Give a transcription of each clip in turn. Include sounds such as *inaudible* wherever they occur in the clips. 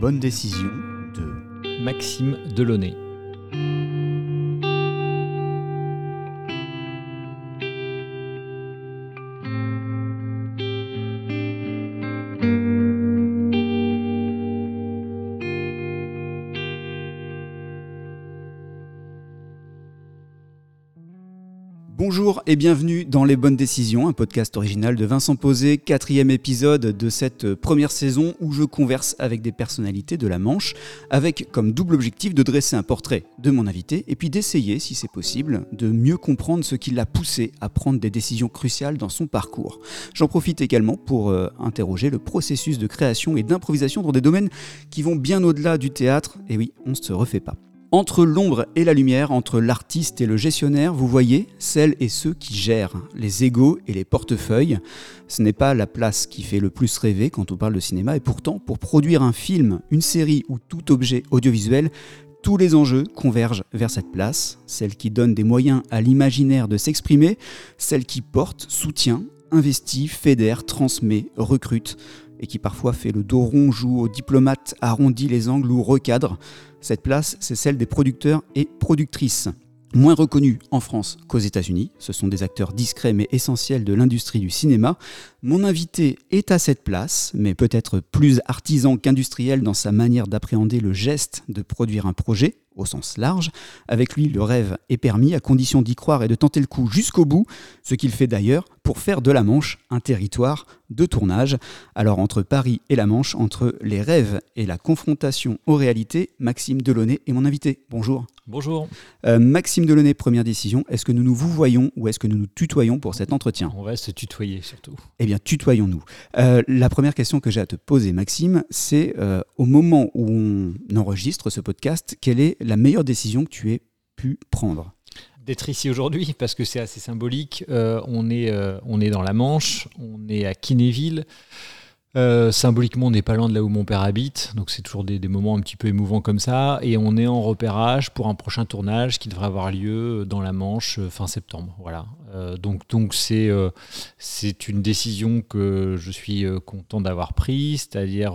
bonnes décisions de Maxime Delaunay. Bienvenue dans Les Bonnes Décisions, un podcast original de Vincent Posé, quatrième épisode de cette première saison où je converse avec des personnalités de la Manche, avec comme double objectif de dresser un portrait de mon invité et puis d'essayer, si c'est possible, de mieux comprendre ce qui l'a poussé à prendre des décisions cruciales dans son parcours. J'en profite également pour euh, interroger le processus de création et d'improvisation dans des domaines qui vont bien au-delà du théâtre, et oui, on ne se refait pas. Entre l'ombre et la lumière, entre l'artiste et le gestionnaire, vous voyez celles et ceux qui gèrent, les égaux et les portefeuilles. Ce n'est pas la place qui fait le plus rêver quand on parle de cinéma, et pourtant, pour produire un film, une série ou tout objet audiovisuel, tous les enjeux convergent vers cette place, celle qui donne des moyens à l'imaginaire de s'exprimer, celle qui porte, soutient, investit, fédère, transmet, recrute, et qui parfois fait le dos rond, joue aux diplomates, arrondit les angles ou recadre. Cette place, c'est celle des producteurs et productrices. Moins reconnus en France qu'aux États-Unis, ce sont des acteurs discrets mais essentiels de l'industrie du cinéma. Mon invité est à cette place, mais peut-être plus artisan qu'industriel dans sa manière d'appréhender le geste de produire un projet, au sens large. Avec lui, le rêve est permis à condition d'y croire et de tenter le coup jusqu'au bout, ce qu'il fait d'ailleurs pour faire de la Manche un territoire de tournage. Alors entre Paris et la Manche, entre les rêves et la confrontation aux réalités, Maxime Delaunay est mon invité. Bonjour. Bonjour. Euh, Maxime Delaunay, première décision, est-ce que nous nous vous voyons ou est-ce que nous nous tutoyons pour cet entretien? On va se tutoyer surtout. Eh bien, tutoyons-nous. Euh, la première question que j'ai à te poser, Maxime, c'est euh, au moment où on enregistre ce podcast, quelle est la meilleure décision que tu aies pu prendre? D'être ici aujourd'hui, parce que c'est assez symbolique. Euh, on, est, euh, on est dans la Manche, on est à Kinéville. Euh, symboliquement, on n'est pas loin de là où mon père habite, donc c'est toujours des, moments un petit peu émouvants comme ça. Et on est en repérage pour un prochain tournage qui devrait avoir lieu dans la Manche fin septembre. Voilà. Euh, donc donc c'est euh, c'est une décision que je suis content d'avoir prise, c'est-à-dire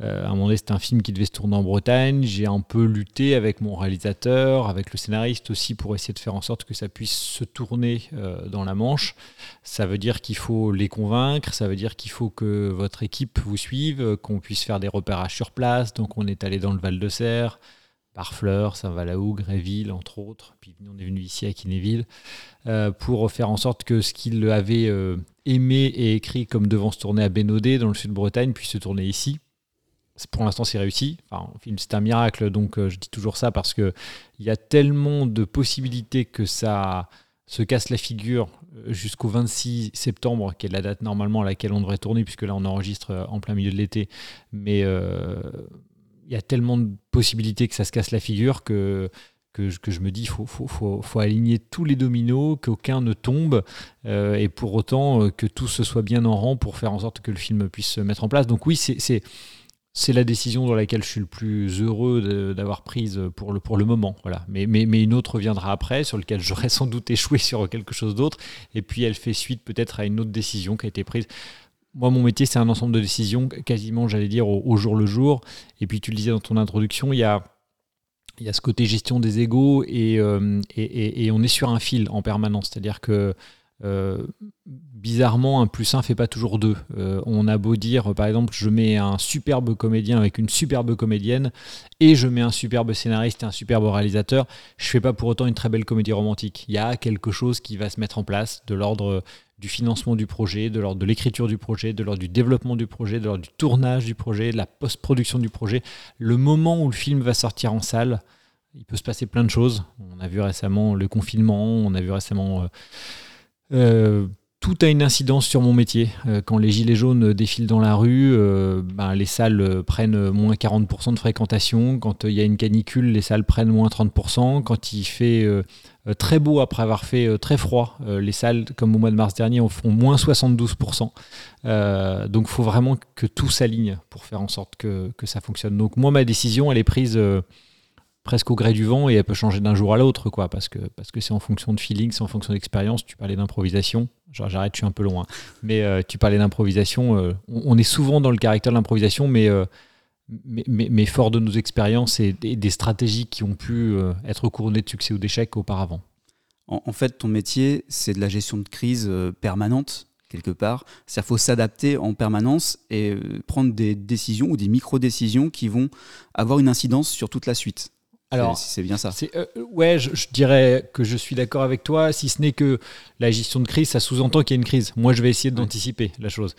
à un moment donné c'était un film qui devait se tourner en Bretagne. J'ai un peu lutté avec mon réalisateur, avec le scénariste aussi pour essayer de faire en sorte que ça puisse se tourner dans la Manche. Ça veut dire qu'il faut les convaincre, ça veut dire qu'il faut que votre équipe vous suive, qu'on puisse faire des repérages sur place. Donc on est allé dans le Val de Serre, Barfleur, Saint-Valaou, Gréville, entre autres. Puis on est venu ici à Kinéville euh, pour faire en sorte que ce qu'il avait euh, aimé et écrit comme devant se tourner à Bénodet, dans le sud de Bretagne, puisse se tourner ici. Pour l'instant, c'est réussi. Enfin, c'est un miracle, donc euh, je dis toujours ça parce qu'il y a tellement de possibilités que ça se casse la figure jusqu'au 26 septembre, qui est la date normalement à laquelle on devrait tourner, puisque là on enregistre en plein milieu de l'été. Mais euh, il y a tellement de possibilités que ça se casse la figure que, que, je me dis faut, faut, faut, aligner tous les dominos, qu'aucun ne tombe, euh, et pour autant euh, que tout se soit bien en rang pour faire en sorte que le film puisse se mettre en place. Donc oui, c'est c'est la décision dans laquelle je suis le plus heureux d'avoir prise pour le, pour le moment. Voilà. Mais, mais, mais une autre viendra après, sur laquelle j'aurais sans doute échoué sur quelque chose d'autre. Et puis elle fait suite peut-être à une autre décision qui a été prise. Moi, mon métier, c'est un ensemble de décisions, quasiment, j'allais dire, au, jour le jour. Et puis tu le disais dans ton introduction, il y a, il y a ce côté gestion des égaux et, euh, et, et on est sur un fil en permanence. C'est-à-dire que euh, bizarrement, un plus un fait pas toujours deux. Euh, on a beau dire, par exemple, je mets un superbe comédien avec une superbe comédienne et je mets un superbe scénariste et un superbe réalisateur, je fais pas pour autant une très belle comédie romantique. Il y a quelque chose qui va se mettre en place de l'ordre du financement du projet, de l'ordre de l'écriture du projet, de l'ordre du développement du projet, de l'ordre du tournage du projet, de la post-production du projet. Le moment où le film va sortir en salle, il peut se passer plein de choses. On a vu récemment le confinement, on a vu récemment... Euh, tout a une incidence sur mon métier. Euh, quand les gilets jaunes défilent dans la rue, euh, ben, les salles prennent moins 40% de fréquentation. Quand il y a une canicule, les salles prennent moins 30%. Quand il fait très beau après avoir fait très froid, les salles, comme au mois de mars dernier, en font moins 72%. donc il faut vraiment que tout s'aligne pour faire en sorte que, ça fonctionne. Donc moi, ma décision, elle est prise presque au gré du vent et elle peut changer d'un jour à l'autre, quoi, parce que parce que c'est en fonction de feeling, c'est en fonction d'expérience. Tu parlais d'improvisation, j'arrête, je suis un peu loin, mais euh, tu parlais d'improvisation. Euh, on, est souvent dans le caractère de l'improvisation, mais euh, mais, mais, fort de nos expériences et, des stratégies qui ont pu être couronnées de succès ou d'échecs auparavant. En, fait, ton métier, c'est de la gestion de crise permanente quelque part. C'est-à-dire faut s'adapter en permanence et prendre des décisions ou des micro-décisions qui vont avoir une incidence sur toute la suite. Alors, c'est bien ça. Euh, ouais, je, dirais que je suis d'accord avec toi, si ce n'est que la gestion de crise, ça sous-entend qu'il y a une crise. Moi, je vais essayer d'anticiper la chose.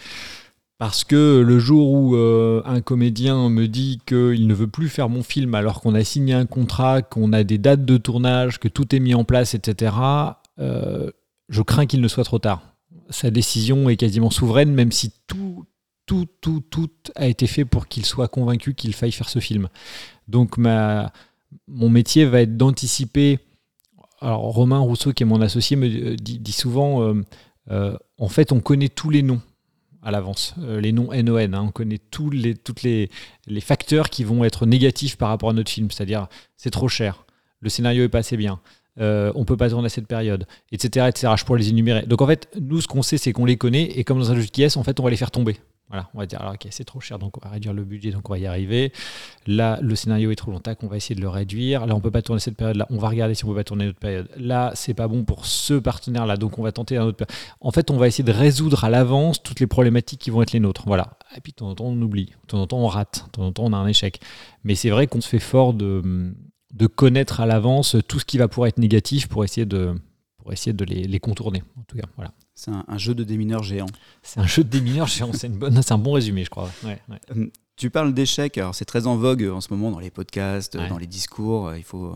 Parce que le jour où euh, un comédien me dit qu'il ne veut plus faire mon film alors qu'on a signé un contrat, qu'on a des dates de tournage, que tout est mis en place, etc., euh, je crains qu'il ne soit trop tard. Sa décision est quasiment souveraine, même si tout, tout, tout, tout a été fait pour qu'il soit convaincu qu'il faille faire ce film. Donc ma, mon métier va être d'anticiper. Alors Romain Rousseau, qui est mon associé, me euh, dit, souvent, euh, euh, en fait, on connaît tous les noms à l'avance, les noms NON. Hein. on connaît tous les, toutes les, facteurs qui vont être négatifs par rapport à notre film, c'est-à-dire c'est trop cher, le scénario est pas assez bien, euh, on peut pas tourner à cette période, etc., etc. Je pourrais les énumérer. Donc en fait, nous, ce qu'on sait, c'est qu'on les connaît, et comme dans un jeu de en fait, on va les faire tomber. Voilà, on va dire, alors ok, c'est trop cher, donc on va réduire le budget, donc on va y arriver. Là, le scénario est trop long, tac, on va essayer de le réduire. Là, on peut pas tourner cette période-là, on va regarder si on peut pas tourner une autre période. Là, c'est pas bon pour ce partenaire-là, donc on va tenter un autre. En fait, on va essayer de résoudre à l'avance toutes les problématiques qui vont être les nôtres. Voilà. Et puis, de temps en temps, on oublie, de temps en temps, on rate, de temps en temps, on a un échec. Mais c'est vrai qu'on se fait fort de, de connaître à l'avance tout ce qui va pouvoir être négatif pour essayer de, pour essayer de les, les contourner. En tout cas, voilà. C'est un, jeu de démineurs géants. C'est un jeu de démineurs géants, c'est, une bonne, c'est un bon résumé, je crois. Hum, tu parles d'échecs, alors c'est très en vogue en ce moment dans les podcasts, dans les discours. Il faut,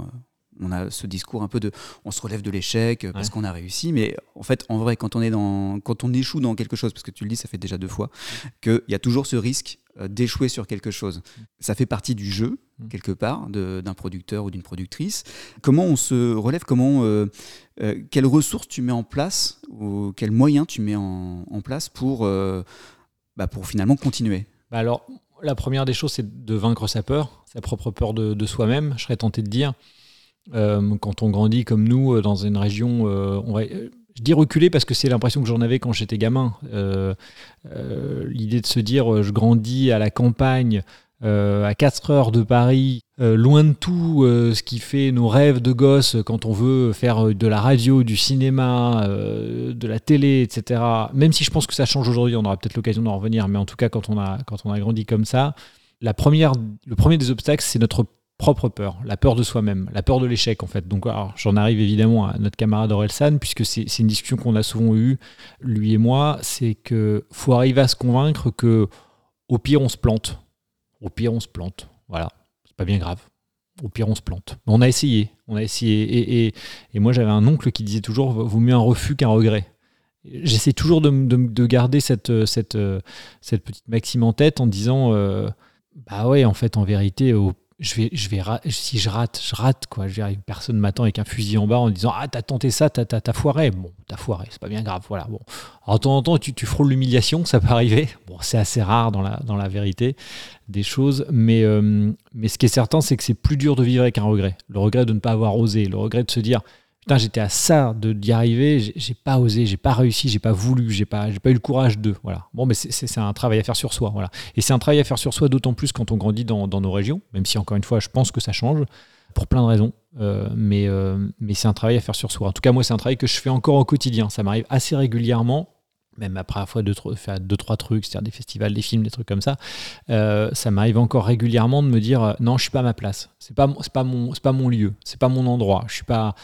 on a ce discours un peu de on se relève de l'échec parce qu'on a réussi, mais en fait, en vrai, quand on, est dans, quand on échoue dans quelque chose, parce que tu le dis, ça fait déjà deux fois, qu'il y a toujours ce risque euh, d'échouer sur quelque chose. Ça fait partie du jeu, mmh. quelque part, d'un producteur ou d'une productrice. Comment on se relève Comment, euh, euh, Quelles ressources tu mets en place ou quels moyens tu mets en, place pour, bah, pour finalement continuer? Bah Alors, la première des choses, c'est de vaincre sa peur, sa propre peur de, soi-même, je serais tenté de dire. Quand on grandit comme nous dans une région, on va, je dis reculer parce que c'est l'impression que j'en avais quand j'étais gamin. Euh, euh, l'idée de se dire euh, je grandis à la campagne, à 4 heures de Paris, loin de tout ce qui fait nos rêves de gosse quand on veut faire de la radio, du cinéma, de la télé, etc. Même si je pense que ça change aujourd'hui, on aura peut-être l'occasion d'en revenir, mais en tout cas quand on a, quand on a grandi comme ça, la première, le premier des obstacles, c'est notre propre peur, la peur de soi-même, la peur de l'échec en fait. Donc j'en arrive évidemment à notre camarade Orelsan, puisque c'est une discussion qu'on a souvent eue, lui et moi, c'est que faut arriver à se convaincre que au pire on se plante. Au pire on se plante. Voilà, c'est pas bien grave. Au pire on se plante. On a essayé, on a essayé. Et, moi j'avais un oncle qui disait toujours, vaut mieux un refus qu'un regret. J'essaie toujours de, de, garder cette petite maxime en tête en disant, euh, bah ouais, en fait, en vérité, au je vais, vais si je rate, je rate quoi. Je une personne m'attend avec un fusil en bas en disant ah t'as tenté ça, t'as, foiré. Bon, t'as foiré, c'est pas bien grave. Voilà. Bon, de temps en temps tu, frôles l'humiliation, ça peut arriver. Bon, c'est assez rare dans la dans la vérité des choses, mais euh, mais ce qui est certain, c'est que c'est plus dur de vivre avec un regret. Le regret de ne pas avoir osé, le regret de se dire Putain, j'étais à ça de d'y arriver, j'ai pas osé, j'ai pas réussi, j'ai pas voulu, j'ai pas, pas eu le courage de. Voilà. Bon, mais c'est un travail à faire sur soi. Voilà. Et c'est un travail à faire sur soi d'autant plus quand on grandit dans, nos régions, même si encore une fois, je pense que ça change pour plein de raisons. Euh, mais euh, mais c'est un travail à faire sur soi. En tout cas, moi, c'est un travail que je fais encore au quotidien. Ça m'arrive assez régulièrement même après la fois de faire deux trois trucs c'est-à-dire des festivals des films des trucs comme ça euh, ça m'arrive encore régulièrement de me dire non je suis pas à ma place c'est pas pas mon c'est pas mon lieu c'est pas mon endroit je suis pas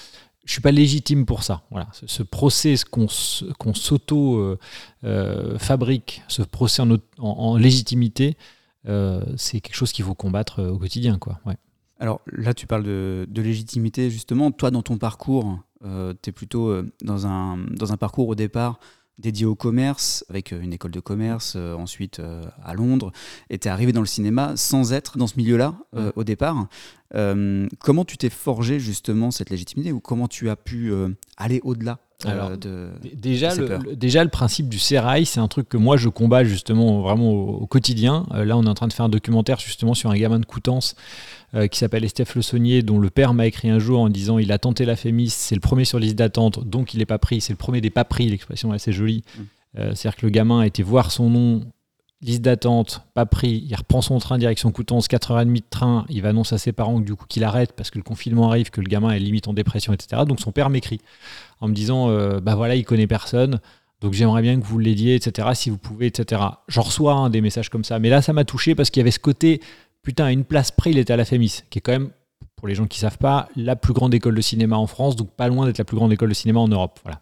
je suis pas légitime pour ça. Voilà, ce, procès qu'on s'auto euh, euh, fabrique, ce procès en, légitimité, euh, c'est quelque chose qu'il faut combattre au quotidien, quoi. Ouais. Alors là, tu parles de, légitimité justement. Toi, dans ton parcours, tu es plutôt dans un, dans un parcours au départ dédié au commerce, avec une école de commerce, ensuite à Londres, et tu es arrivé dans le cinéma sans être dans ce milieu-là au départ. Euh, comment tu t'es forgé justement cette légitimité ou comment tu as pu euh, aller au-delà euh, de déjà, le, déjà le principe du sérail, c'est un truc que moi je combats justement vraiment au, quotidien. là, on est en train de faire un documentaire justement sur un gamin de Coutances qui s'appelle Estève Le Saunier, dont le père m'a écrit un jour en disant il a tenté la Fémis, c'est le premier sur liste d'attente, donc il n'est pas pris. C'est le premier des pas pris. L'expression est assez jolie. Mm. C'est-à-dire que le gamin a été voir son nom liste d'attente, pas pris, il reprend son train direction Coutances, 4h30 de train, il va annoncer à ses parents du coup qu'il arrête parce que le confinement arrive, que le gamin est limite en dépression, etc. Donc son père m'écrit en me disant euh, bah voilà, il connaît personne, donc j'aimerais bien que vous l'aidiez, etc. Si vous pouvez, etc. J'en reçois hein, des messages comme ça, mais là ça m'a touché parce qu'il y avait ce côté putain, à une place près, il était à la FEMIS, qui est quand même pour les gens qui savent pas, la plus grande école de cinéma en France, donc pas loin d'être la plus grande école de cinéma en Europe. Voilà.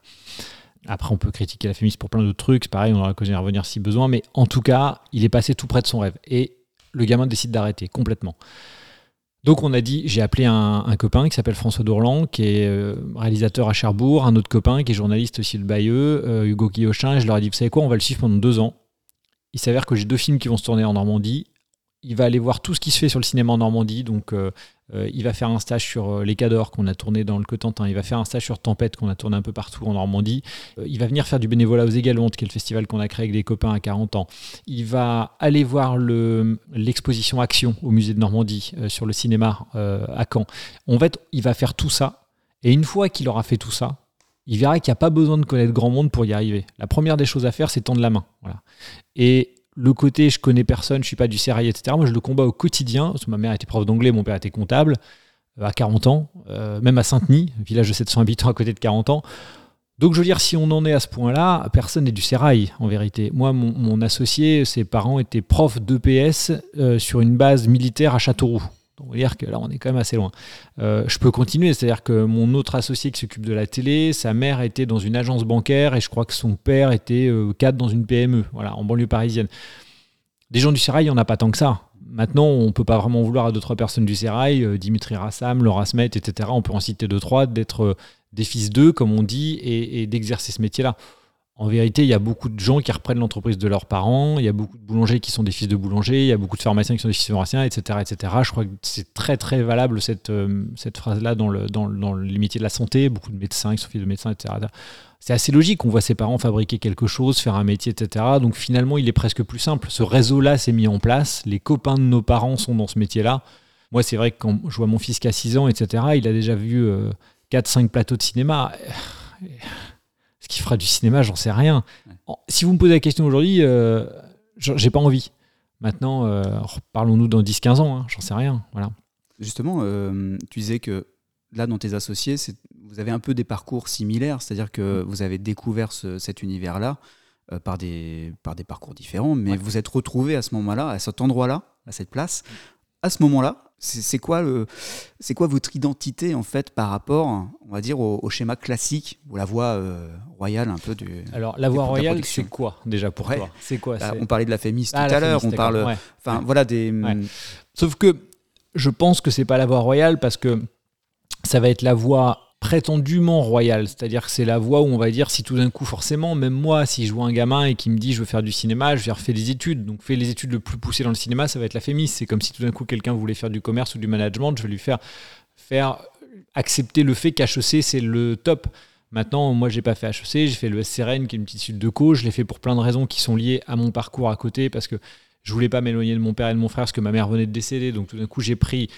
Après, on peut critiquer la FEMIS pour plein d'autres trucs, pareil, on aura l'occasion d'y revenir si besoin, mais en tout cas, il est passé tout près de son rêve. Et le gamin décide d'arrêter complètement. Donc on a dit, j'ai appelé un, copain qui s'appelle François Dourlan, qui est euh, réalisateur à Cherbourg, un autre copain qui est journaliste aussi de Bayeux, euh, Hugo Guillochin, et je leur ai dit, vous savez quoi, on va le suivre pendant deux ans. Il s'avère que j'ai deux films qui vont se tourner en Normandie. Il va aller voir tout ce qui se fait sur le cinéma en Normandie, donc euh, euh, il va faire un stage sur euh, Les Cadors qu'on a tourné dans le Cotentin. Il va faire un stage sur Tempête qu'on a tourné un peu partout en Normandie. Il va venir faire du bénévolat aux Égalantes, qui est le festival qu'on a créé avec des copains à 40 ans. Il va aller voir l'exposition Action au musée de Normandie sur le cinéma à Caen. En fait, il va faire tout ça. Et une fois qu'il aura fait tout ça, il verra qu'il n'y a pas besoin de connaître grand monde pour y arriver. La première des choses à faire, c'est tendre la main. Et le côté je connais personne, je suis pas du sérail, etc. Moi, je le combats au quotidien. Parce ma mère était prof d'anglais, mon père était comptable euh, à 40 ans, euh, même à Saint-Denis, village de 700 habitants à côté de 40 ans. Donc, je veux dire, si on en est à ce point-là, personne n'est du sérail, en vérité. Moi, mon, associé, ses parents étaient profs d'EPS euh, sur une base militaire à Châteauroux. On va dire que là, on est quand même assez loin. je peux continuer, c'est-à-dire que mon autre associé qui s'occupe de la télé, sa mère était dans une agence bancaire et je crois que son père était cadre dans une PME, en banlieue parisienne. Des gens du Sérail, il n'y en a pas tant que ça. Maintenant, on ne peut pas vraiment vouloir à deux, trois personnes du Sérail, euh, Dimitri Rassam, Laura Smet, etc. On peut en citer deux, trois, d'être euh, des fils d'eux, comme on dit, et, d'exercer ce métier-là. En vérité, il y a beaucoup de gens qui reprennent l'entreprise de leurs parents, il y a beaucoup de boulangers qui sont des fils de boulangers, il y a beaucoup de pharmaciens qui sont des fils de pharmaciens, etc. etc. Je crois que c'est très très valable cette, euh, phrase-là dans, dans les métiers de la santé, beaucoup de médecins qui sont fils de médecins, etc c'est assez logique. On voit ses parents fabriquer quelque chose, faire un métier, etc. Donc finalement, il est presque plus simple. Ce réseau-là s'est mis en place. Les copains de nos parents sont dans ce métier-là. Moi, c'est vrai que quand je vois mon fils qui a 6 ans, etc., il a déjà vu 4-5 euh, plateaux de cinéma. Ce qui fera du cinéma, j'en sais rien. Si vous me posez la question aujourd'hui, euh, j'ai pas envie. Maintenant, euh, parlons-nous dans 10-15 ans, hein, j'en sais rien. Voilà. Justement, euh, tu disais que là, dans tes associés, vous avez un peu des parcours similaires, c'est-à-dire que mm. vous avez découvert cet univers-là euh, par, des, par des parcours différents, mais vous êtes retrouvés à ce moment-là, à cet endroit-là, à cette place. À ce moment-là, c'est quoi, quoi votre identité en fait par rapport, on va dire, au, schéma classique ou la voie euh, royale un peu du. Alors la voie royale, c'est quoi déjà pour toi? C'est quoi? Bah, On parlait de la fémis ah, tout à l'heure. On parle, enfin voilà des. Sauf que je pense que c'est pas la voie royale parce que ça va être la voie prétendument royale, c'est-à-dire que c'est la voie où on va dire si tout d'un coup forcément, même moi, si je vois un gamin et qui me dit je veux faire du cinéma, je vais refaire des études, donc fais les études le plus poussées dans le cinéma, ça va être la fémis, c'est comme si tout d'un coup quelqu'un voulait faire du commerce ou du management, je vais lui faire faire accepter le fait qu'HEC c'est le top. Maintenant, moi, j'ai pas fait HEC, j'ai fait le SCRN, qui est une petite suite de co. Je l'ai fait pour plein de raisons qui sont liées à mon parcours à côté, parce que je voulais pas m'éloigner de mon père et de mon frère, parce que ma mère venait de décéder. Donc, tout d'un coup, j'ai pris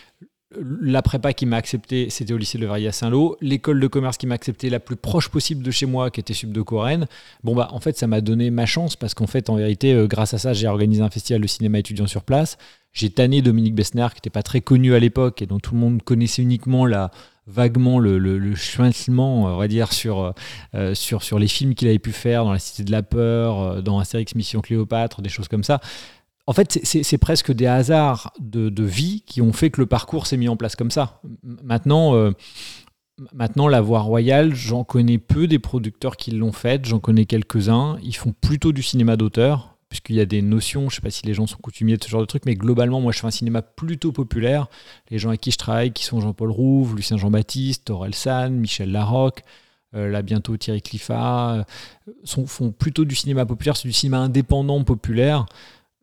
la prépa qui m'a accepté, c'était au lycée de Verrier à Saint-Lô. L'école de commerce qui m'a accepté la plus proche possible de chez moi, qui était Sub de Corène. Bon, bah, en fait, ça m'a donné ma chance parce qu'en fait, en vérité, euh, grâce à ça, j'ai organisé un festival de cinéma étudiant sur place. J'ai tanné Dominique Bessner, qui n'était pas très connu à l'époque et dont tout le monde connaissait uniquement la, vaguement le, le, on va dire, sur, euh, sur, sur les films qu'il avait pu faire dans La Cité de la Peur, euh, dans Astérix Mission Cléopâtre, des choses comme ça en fait, c'est presque des hasards de, vie qui ont fait que le parcours s'est mis en place comme ça. Maintenant, euh, maintenant la voie royale, j'en connais peu des producteurs qui l'ont faite, j'en connais quelques-uns. Ils font plutôt du cinéma d'auteur, puisqu'il y a des notions, je ne sais pas si les gens sont coutumiers de ce genre de truc, mais globalement, moi, je fais un cinéma plutôt populaire. Les gens avec qui je travaille, qui sont Jean-Paul Rouve, Lucien Jean-Baptiste, Aurel San, Michel Larocque, euh, là bientôt Thierry Cliffat, euh, font plutôt du cinéma populaire, c'est du cinéma indépendant populaire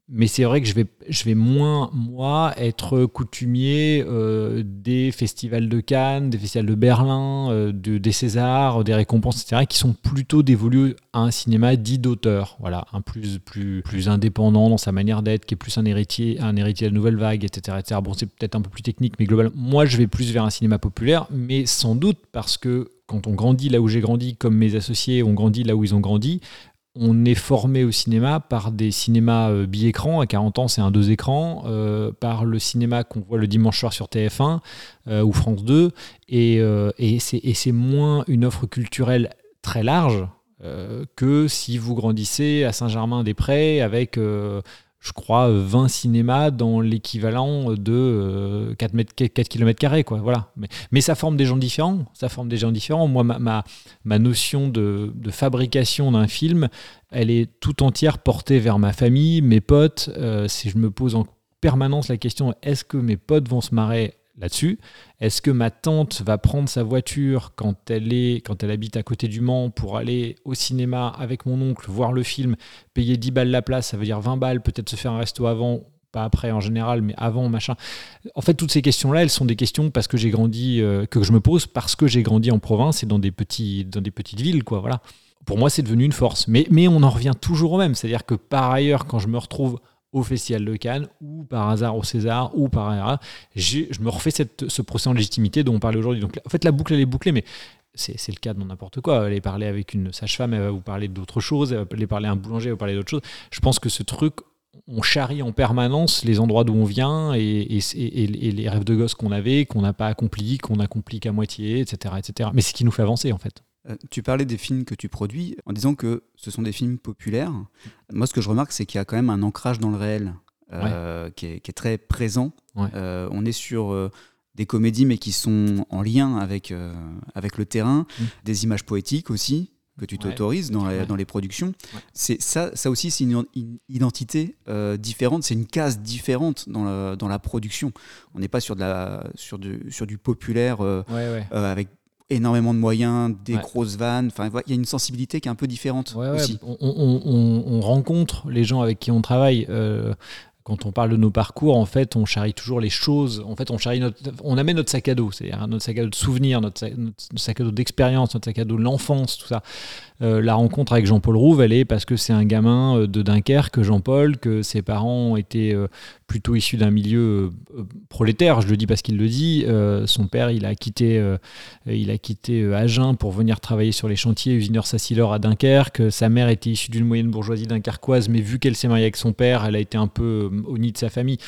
mais c'est vrai que je vais, moins, moi, être coutumier euh, des festivals de Cannes, des festivals de Berlin, euh, de, des Césars, des récompenses, etc., qui sont plutôt dévolus à un cinéma dit d'auteur, voilà, un plus, plus, plus indépendant dans sa manière d'être, qui est plus un héritier, un héritier de la nouvelle vague, etc. etc. Bon, c'est peut-être un peu plus technique, mais globalement, moi, je vais plus vers un cinéma populaire, mais sans doute parce que quand on grandit là où j'ai grandi, comme mes associés ont grandi là où ils ont grandi, on est formé au cinéma par des cinémas euh, bi-écran, à 40 ans c'est un deux écrans, euh, par le cinéma qu'on voit le dimanche soir sur TF1 euh, ou France 2, et, et c'est moins une offre culturelle très large que si vous grandissez à Saint-Germain-des-Prés avec je crois, 20 cinémas dans l'équivalent de 4, mètres, 4 km. Quoi, voilà. mais, ça forme des gens différents. Ça forme des gens différents. Moi, ma, notion de, de fabrication d'un film, elle est tout entière portée vers ma famille, mes potes. Euh, je me pose en permanence la question est-ce que mes potes vont se marrer là-dessus. Est-ce que ma tante va prendre sa voiture quand elle, est, quand elle habite à côté du Mans pour aller au cinéma avec mon oncle, voir le film, payer 10 balles la place, ça veut dire 20 balles, peut-être se faire un resto avant, pas après en général, mais avant, machin. En fait, toutes ces questions-là, elles sont des questions parce que j'ai grandi, euh, que je me pose parce que j'ai grandi en province et dans des, petits, dans des petites villes, quoi, voilà. Pour moi, c'est devenu une force. Mais, mais on en revient toujours au même. C'est-à-dire que par ailleurs, quand je me retrouve au Festival de Cannes ou par hasard au César ou par hasard, je me refais ce procès en légitimité dont on parlait aujourd'hui. Donc en fait, la boucle, elle est bouclée, mais c'est le cas de n'importe quoi. Aller parler avec une sage-femme, elle va vous parler d'autre chose, elle va aller parler à un boulanger, elle va parler d'autre chose. Je pense que ce truc, on charrie en permanence les endroits d'où on vient et, les rêves de gosse qu'on avait, qu'on n'a pas accomplis, qu'on accomplit qu'à moitié, etc., etc. Mais c'est ce qui nous fait avancer en fait. Euh, tu parlais des films que tu produis en disant que ce sont des films populaires. Moi, ce que je remarque, c'est qu'il y a quand même un ancrage dans le réel euh, qui, est, très présent. Euh, on est sur des comédies, mais qui sont en lien avec, avec le terrain, mm. des images poétiques aussi que tu t'autorises dans, dans, les productions. C'est ça, ça aussi, c'est une, identité différente, c'est une case différente dans la, dans la production. On n'est pas sur, de la, sur, du, sur du populaire avec énormément de moyens, des grosses vannes. Enfin, il y a une sensibilité qui est un peu différente aussi. On, rencontre les gens avec qui on travaille. Euh, quand on parle de nos parcours, en fait, on charrie toujours les choses. En fait, on charrie notre, on amène notre sac à dos, c'est-à-dire notre sac à dos de souvenirs, notre, sac, à dos d'expérience, notre sac à dos de l'enfance, tout ça. Euh, la rencontre avec Jean-Paul Rouve, elle est parce que c'est un gamin euh, de Dunkerque, Jean-Paul, que ses parents été euh, plutôt issus d'un milieu prolétaire. Je le dis parce qu'il le dit. son père, il a quitté, il a quitté Agen pour venir travailler sur les chantiers usineurs Sassilor à Dunkerque. Sa mère était issue d'une moyenne bourgeoisie dunkerquoise, mais vu qu'elle s'est mariée avec son père, elle a été un peu au nid de sa famille.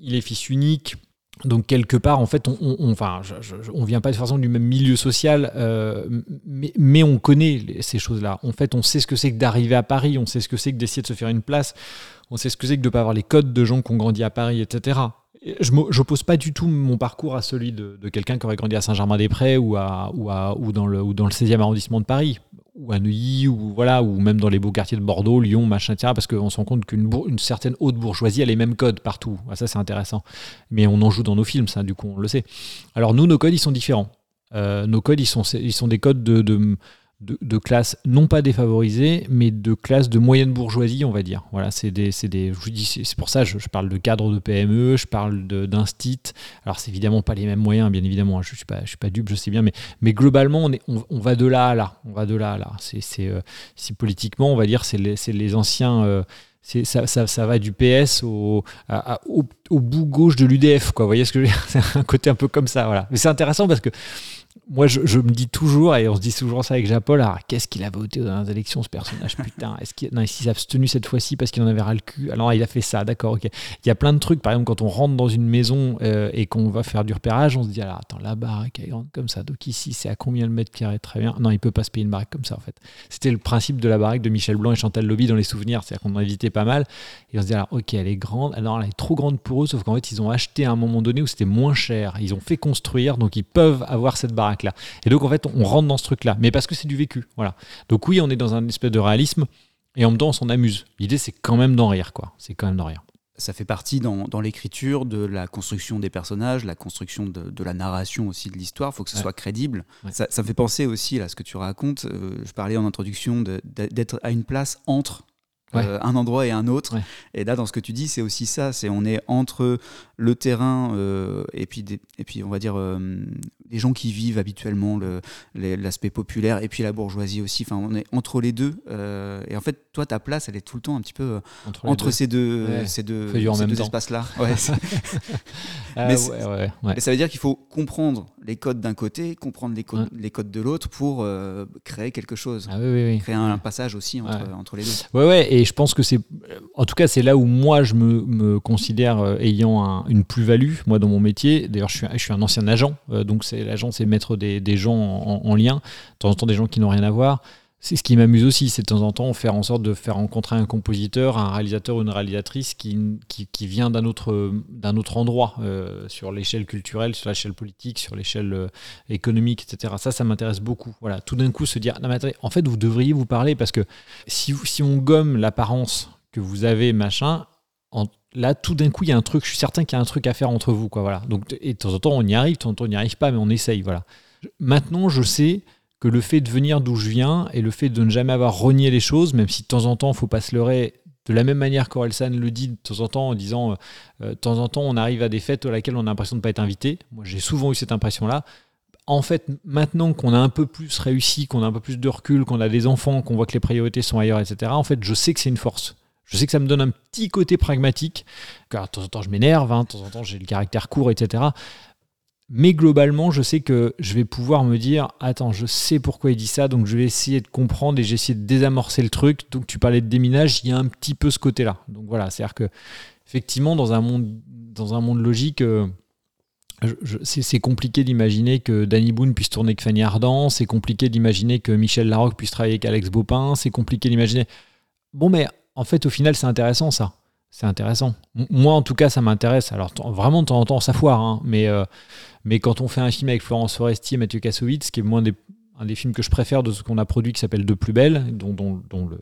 Il est fils unique. Donc quelque part, en fait, on, on, enfin, on vient pas de façon du même milieu social, euh, mais, on connaît ces choses-là. En fait, on sait ce que c'est que d'arriver à Paris, on sait ce que c'est que d'essayer de se faire une place, on sait ce que c'est que de ne pas avoir les codes de gens qui ont grandi à Paris, etc. Je n'oppose pas du tout mon parcours à celui de, quelqu'un qui aurait grandi à Saint-Germain-des-Prés ou, à, ou, à, ou, dans le, ou dans le 16e arrondissement de Paris ou à Neuilly, ou, voilà, ou même dans les beaux quartiers de Bordeaux, Lyon, machin, etc. Parce qu'on se rend compte qu'une une certaine haute bourgeoisie a les mêmes codes partout. Ah, ça, c'est intéressant. Mais on en joue dans nos films, ça, du coup, on le sait. Alors, nous, nos codes, ils sont différents. Euh, nos codes, ils sont, ils sont des codes de, de de, classes non pas défavorisées, mais de classes de moyenne bourgeoisie, on va dire. Voilà, c'est des, des, c'est pour ça je, je, parle de cadre de PME, je parle d'instit. Alors c'est évidemment pas les mêmes moyens, bien évidemment. Je suis pas, je suis pas dupe, je sais bien, mais, mais globalement on, est, on, va de là à là, on va de là à là. C'est, euh, si politiquement on va dire, c'est les, les, anciens. Euh, ça, ça, ça, va du PS au, au, au, bout gauche de l'UDF, quoi. Vous voyez ce que je veux dire? *laughs* C'est un côté un peu comme ça, voilà. Mais c'est intéressant parce que moi, je, me dis toujours, et on se dit toujours ça avec Japol, alors qu'est-ce qu'il a voté dans les élections, ce personnage, putain Est-ce qu'il s'est abstenu cette fois-ci parce qu'il en avait ras le cul Alors, il a fait ça, d'accord, ok. Il y a plein de trucs, par exemple, quand on rentre dans une maison euh, et qu'on va faire du repérage, on se dit, alors attends, la baraque est grande comme ça, donc ici, c'est à combien le mètre carré Très bien. Non, il peut pas se payer une baraque comme ça, en fait. C'était le principe de la baraque de Michel Blanc et Chantal Lobby dans les souvenirs, c'est-à-dire qu'on en évitait pas mal. Et on se dit, alors, ok, elle est grande, alors elle est trop grande pour eux, sauf qu'en fait, ils ont acheté à un moment donné où c'était moins cher. Ils ont fait construire, donc ils peuvent avoir cette Et donc, en fait, on rentre dans ce truc-là, mais parce que c'est du vécu. Voilà. Donc oui, on est dans un espèce de réalisme, et en même temps, on s'en amuse. L'idée, c'est quand même d'en rire, quoi. C'est quand même d'en rire. Ça fait partie dans, dans l'écriture de la construction des personnages, la construction de, de la narration aussi de l'histoire. Il faut que ce soit crédible. Ça, ça, fait penser aussi à ce que tu racontes. Euh, je parlais en introduction d'être à une place entre euh, un endroit et un autre. Et là, dans ce que tu dis, c'est aussi ça. C'est on est entre le terrain euh, et puis et puis on va dire euh, les gens qui vivent habituellement l'aspect populaire et puis la bourgeoisie aussi. Enfin, on est entre les deux. et en fait, toi, ta place, elle est tout le temps un petit peu entre, ces deux, ces deux, espaces-là. *laughs* Ah *laughs* mais, ça veut dire qu'il faut comprendre les codes d'un côté, comprendre les codes, les codes de l'autre pour créer quelque chose, ah créer un, passage aussi entre, entre les deux. Ouais, ouais. Et je pense que c'est, en tout cas, c'est là où moi je me, considère euh, ayant une plus-value, moi dans mon métier. D'ailleurs, je suis, un ancien agent, euh, donc l'agent, c'est mettre des, gens en, lien, de temps en temps des gens qui n'ont rien à voir c'est ce qui m'amuse aussi, c'est de temps en temps faire en sorte de faire rencontrer un compositeur, un réalisateur ou une réalisatrice qui, qui, vient d'un autre, d'un autre endroit, euh, sur l'échelle culturelle, sur l'échelle politique, sur l'échelle euh, économique, etc. Ça, ça m'intéresse beaucoup. Voilà, tout d'un coup se dire, non, en fait, vous devriez vous parler parce que si, si on gomme l'apparence que vous avez, machin, là, tout d'un coup, il y a un truc, je suis certain qu'il y a un truc à faire entre vous, quoi. Voilà. Donc, et de temps en temps, on y arrive, de temps en temps, on n'y arrive pas, mais on essaye, voilà. Maintenant, je sais que le fait de venir d'où je viens et le fait de ne jamais avoir renié les choses, même si de temps en temps, il faut pas se leurrer, de la même manière qu'Orelsan le dit de temps en temps en disant euh, euh, de temps en temps on arrive à des fêtes à laquelle on a l'impression de ne pas être invité. Moi j'ai souvent eu cette impression-là. En fait, maintenant qu'on a un peu plus réussi, qu'on a un peu plus de recul, qu'on a des enfants, qu'on voit que les priorités sont ailleurs, etc., en fait je sais que c'est une force. Je sais que ça me donne un petit côté pragmatique, car de temps en temps je m'énerve, hein, de temps en temps j'ai le caractère court, etc. Mais globalement, je sais que je vais pouvoir me dire Attends, je sais pourquoi il dit ça, donc je vais essayer de comprendre et j'ai essayé de désamorcer le truc. Donc, tu parlais de déminage, il y a un petit peu ce côté-là. Donc, voilà, c'est-à-dire que, effectivement, dans un monde, dans un monde logique, euh, c'est compliqué d'imaginer que Danny Boone puisse tourner avec Fanny Ardant, c'est compliqué d'imaginer que Michel Larocque puisse travailler avec Alex Bopin, c'est compliqué d'imaginer. Bon, mais en fait, au final, c'est intéressant ça. C'est intéressant. Moi, en tout cas, ça m'intéresse. Alors, vraiment, de temps en temps, ça foire, hein, mais. Euh, mais quand on fait un film avec Florence Foresti et Mathieu Kassovitz, qui est moins des, un des films que je préfère de ce qu'on a produit qui s'appelle De plus belle, dont, dont, dont, le,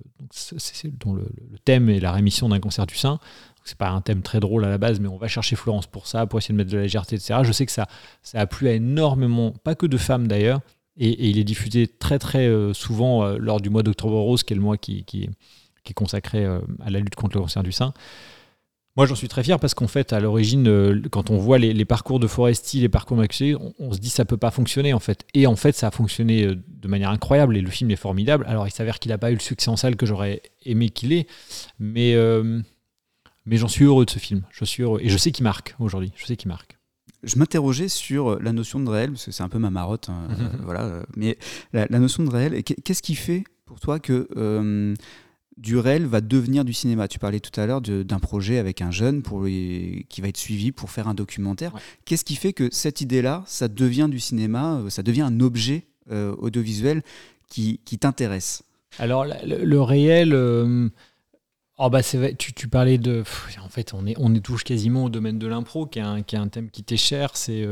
dont le, thème est la rémission d'un cancer du sein. C'est pas un thème très drôle à la base, mais on va chercher Florence pour ça, pour essayer de mettre de la légèreté, etc. Je sais que ça, ça a plu à énormément, pas que de femmes d'ailleurs, et, il est diffusé très très euh, souvent euh, lors du mois d'octobre rose, qui est le mois qui, qui, qui est consacré euh, à la lutte contre le cancer du sein. Moi, j'en suis très fier parce qu'en fait, à l'origine, euh, quand on voit les, parcours de Foresti, les parcours Maxé, on, on, se dit ça peut pas fonctionner en fait. Et en fait, ça a fonctionné euh, de manière incroyable et le film est formidable. Alors, il s'avère qu'il n'a pas eu le succès en salle que j'aurais aimé qu'il ait, mais, euh, mais j'en suis heureux de ce film. Je suis heureux et je sais qu'il marque aujourd'hui. Je sais qu'il marque. Je m'interrogeais sur la notion de réel, parce que c'est un peu ma marotte, hein, voilà. Mais la, la, notion de réel, qu'est-ce qui fait pour toi que du réel va devenir du cinéma. Tu parlais tout à l'heure d'un projet avec un jeune pour qui va être suivi pour faire un documentaire. Qu'est-ce qui fait que cette idée-là, ça devient du cinéma, euh, ça devient un objet euh, audiovisuel qui, t'intéresse? Alors, le, réel. Euh, oh bah tu, tu, parlais de. en fait, on est, on est touche quasiment au domaine de l'impro, qui, qui, est un thème qui t'est cher. C'est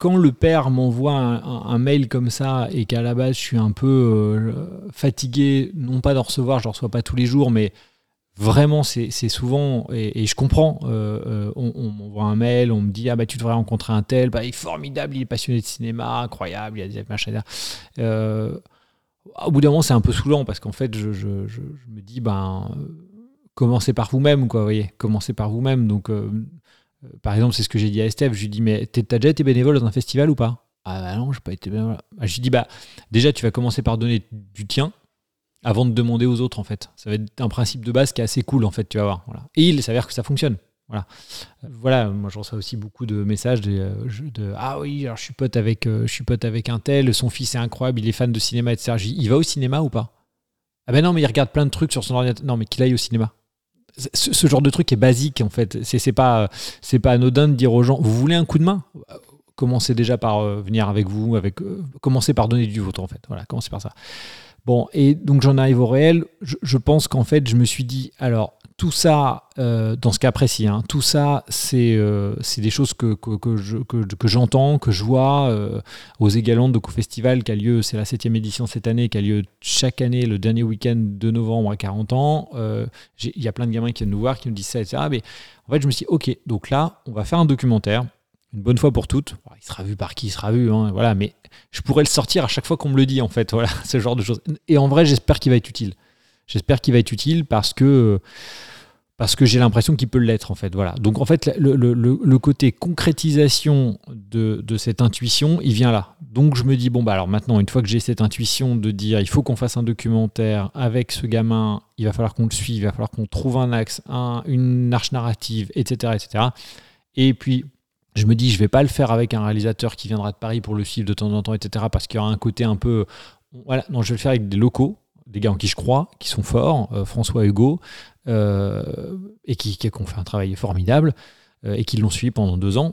quand le père m'envoie un, mail comme ça et qu'à la base je suis un peu euh, fatigué, non pas d'en recevoir, je ne reçois pas tous les jours, mais vraiment c'est souvent, et, je comprends, euh, euh, on, m'envoie un mail, on me dit Ah bah tu devrais rencontrer un tel, bah, il est formidable, il est passionné de cinéma, incroyable, il y a des machins. au bout d'un moment c'est un peu saoulant parce qu'en fait je, me dis ben commencez par vous-même, quoi, vous voyez, commencez par vous-même. Donc par exemple, c'est ce que j'ai dit à Estève. Je lui dis, mais t'as déjà été bénévole dans un festival ou pas? Ah bah non, j'ai pas été bénévole. Ah, je lui dis, bah déjà, tu vas commencer par donner du tien avant de demander aux autres, en fait. Ça va être un principe de base qui est assez cool, en fait, tu vas voir. Voilà. Et il s'avère que ça fonctionne. Voilà. Euh, voilà, moi je reçois aussi beaucoup de messages de, euh, Ah oui, alors je suis pote avec, je suis pote avec un tel, son fils est incroyable, il est fan de cinéma, etc. il va au cinéma ou pas? Ah ben non, mais il regarde plein de trucs sur son ordinateur. Non, mais qu'il aille au cinéma ce, genre de truc est basique en fait. C'est pas c'est pas anodin de dire aux gens vous voulez un coup de main? Commencez déjà par euh, venir avec vous, avec euh, commencez par donner du vôtre en fait. Voilà, commencez par ça. Bon, et donc j'en arrive au réel. Je, pense qu'en fait, je me suis dit, alors, tout ça, euh, dans ce cas précis, hein, tout ça, c'est euh, des choses que, que, que j'entends, que, je vois euh, aux Égalantes de Co-Festival, qui a lieu, c'est la septième édition cette année, qui a lieu chaque année le dernier week-end de novembre à 40 ans. Il y a plein de gamins qui viennent nous voir, qui nous disent ça, etc. Mais en fait, je me suis dit, ok, donc là, on va faire un documentaire une bonne fois pour toutes. il sera vu par qui il sera vu, hein, voilà, mais je pourrais le sortir à chaque fois qu'on me le dit, en fait, *laughs* voilà, ce genre de choses. Et en vrai, j'espère qu'il va être utile. J'espère qu'il va être utile parce que parce que j'ai l'impression qu'il peut l'être en fait. Voilà. Donc en fait, le, côté concrétisation de, cette intuition, il vient là. Donc je me dis, bon, bah alors maintenant, une fois que j'ai cette intuition de dire, il faut qu'on fasse un documentaire avec ce gamin, il va falloir qu'on le suive, il va falloir qu'on trouve un axe, un, une arche narrative, etc., etc. Et puis, je me dis, je vais pas le faire avec un réalisateur qui viendra de Paris pour le suivre de temps en temps, etc., parce qu'il y aura un côté un peu... Voilà, non, je vais le faire avec des locaux, des gars en qui je crois, qui sont forts, euh, François Hugo, euh, et qui, qui, ont fait un travail formidable, euh, et qui l'ont suivi pendant deux ans.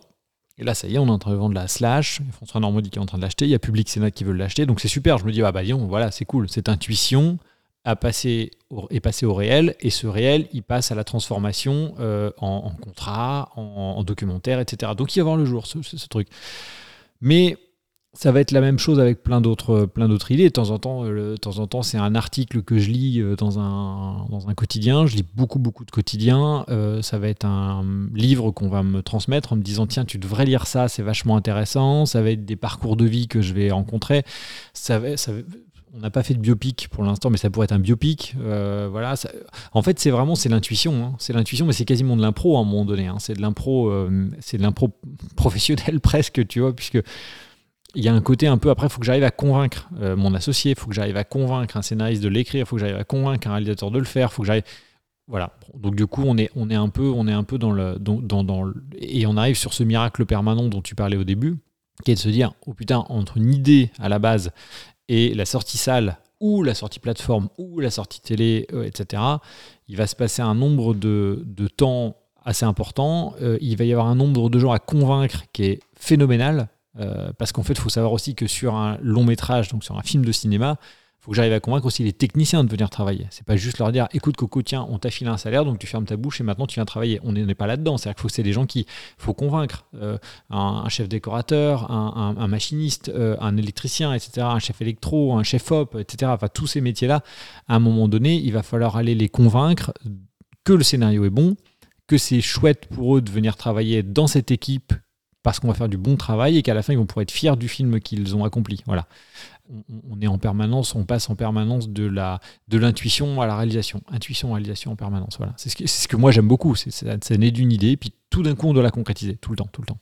Et là, ça y est, on est en train de vendre la Slash, François Normandie qui est en train de l'acheter, il y a Public Sénat qui veut l'acheter, donc c'est super. Je me dis, ah bah voilà, c'est cool, cette intuition a passé est passé au réel, et ce réel, il passe à la transformation en, contrat, en, documentaire, etc. Donc il va voir le jour, ce, ce truc. Mais ça va être la même chose avec plein d'autres plein d'autres idées. De temps en temps, euh, de temps en temps, c'est un article que je lis euh, dans un, dans un quotidien. Je lis beaucoup beaucoup de quotidiens. Euh, ça va être un livre qu'on va me transmettre en me disant tiens, tu devrais lire ça, c'est vachement intéressant. Ça va être des parcours de vie que je vais rencontrer. Ça on n'a pas fait de biopic pour l'instant, mais ça pourrait être un biopic. voilà. en fait, c'est vraiment c'est l'intuition. Hein. C'est l'intuition, mais c'est quasiment de l'impro à un moment donné. Hein. C'est de l'impro, c'est de l'impro professionnel *laughs* presque, tu vois, puisque il y a un côté un peu après, il faut que j'arrive à convaincre euh, mon associé, il faut que j'arrive à convaincre un scénariste de l'écrire, il faut que j'arrive à convaincre un réalisateur de le faire, faut que j'arrive. Voilà. Donc du coup, on est, on est un peu, on est un peu dans le, et on arrive sur ce miracle permanent dont tu parlais au début, qui est de se dire, oh putain, entre une idée à la base et la sortie salle ou la sortie plateforme ou la sortie télé, euh, etc. Il va se passer un nombre de, de temps assez important. Euh, il va y avoir un nombre de gens à convaincre qui est phénoménal euh, parce qu'en fait, il faut savoir aussi que sur un long métrage, donc sur un film de cinéma, il faut que j'arrive à convaincre aussi les techniciens de venir travailler. C'est pas juste leur dire écoute Coco, tiens, on t'a filé un salaire, donc tu fermes ta bouche et maintenant tu viens travailler. On n'est pas là-dedans. C'est-à-dire qu'il faut c'est des gens qui faut convaincre. Euh, un, chef décorateur, un, machiniste, euh, un électricien, etc., un chef électro, un chef op, etc. Enfin, tous ces métiers-là, à un moment donné, il va falloir aller les convaincre que le scénario est bon, que c'est chouette pour eux de venir travailler dans cette équipe parce qu'on va faire du bon travail et qu'à la fin, ils vont pouvoir être fiers du film qu'ils ont accompli. Voilà. On, est en permanence, on passe en permanence de la de l'intuition à la réalisation. Intuition, réalisation en permanence. Voilà. C'est ce, que, ce que moi j'aime beaucoup. C'est, ça, naît d'une idée, puis tout d'un coup, on doit la concrétiser. Tout le temps, tout le temps.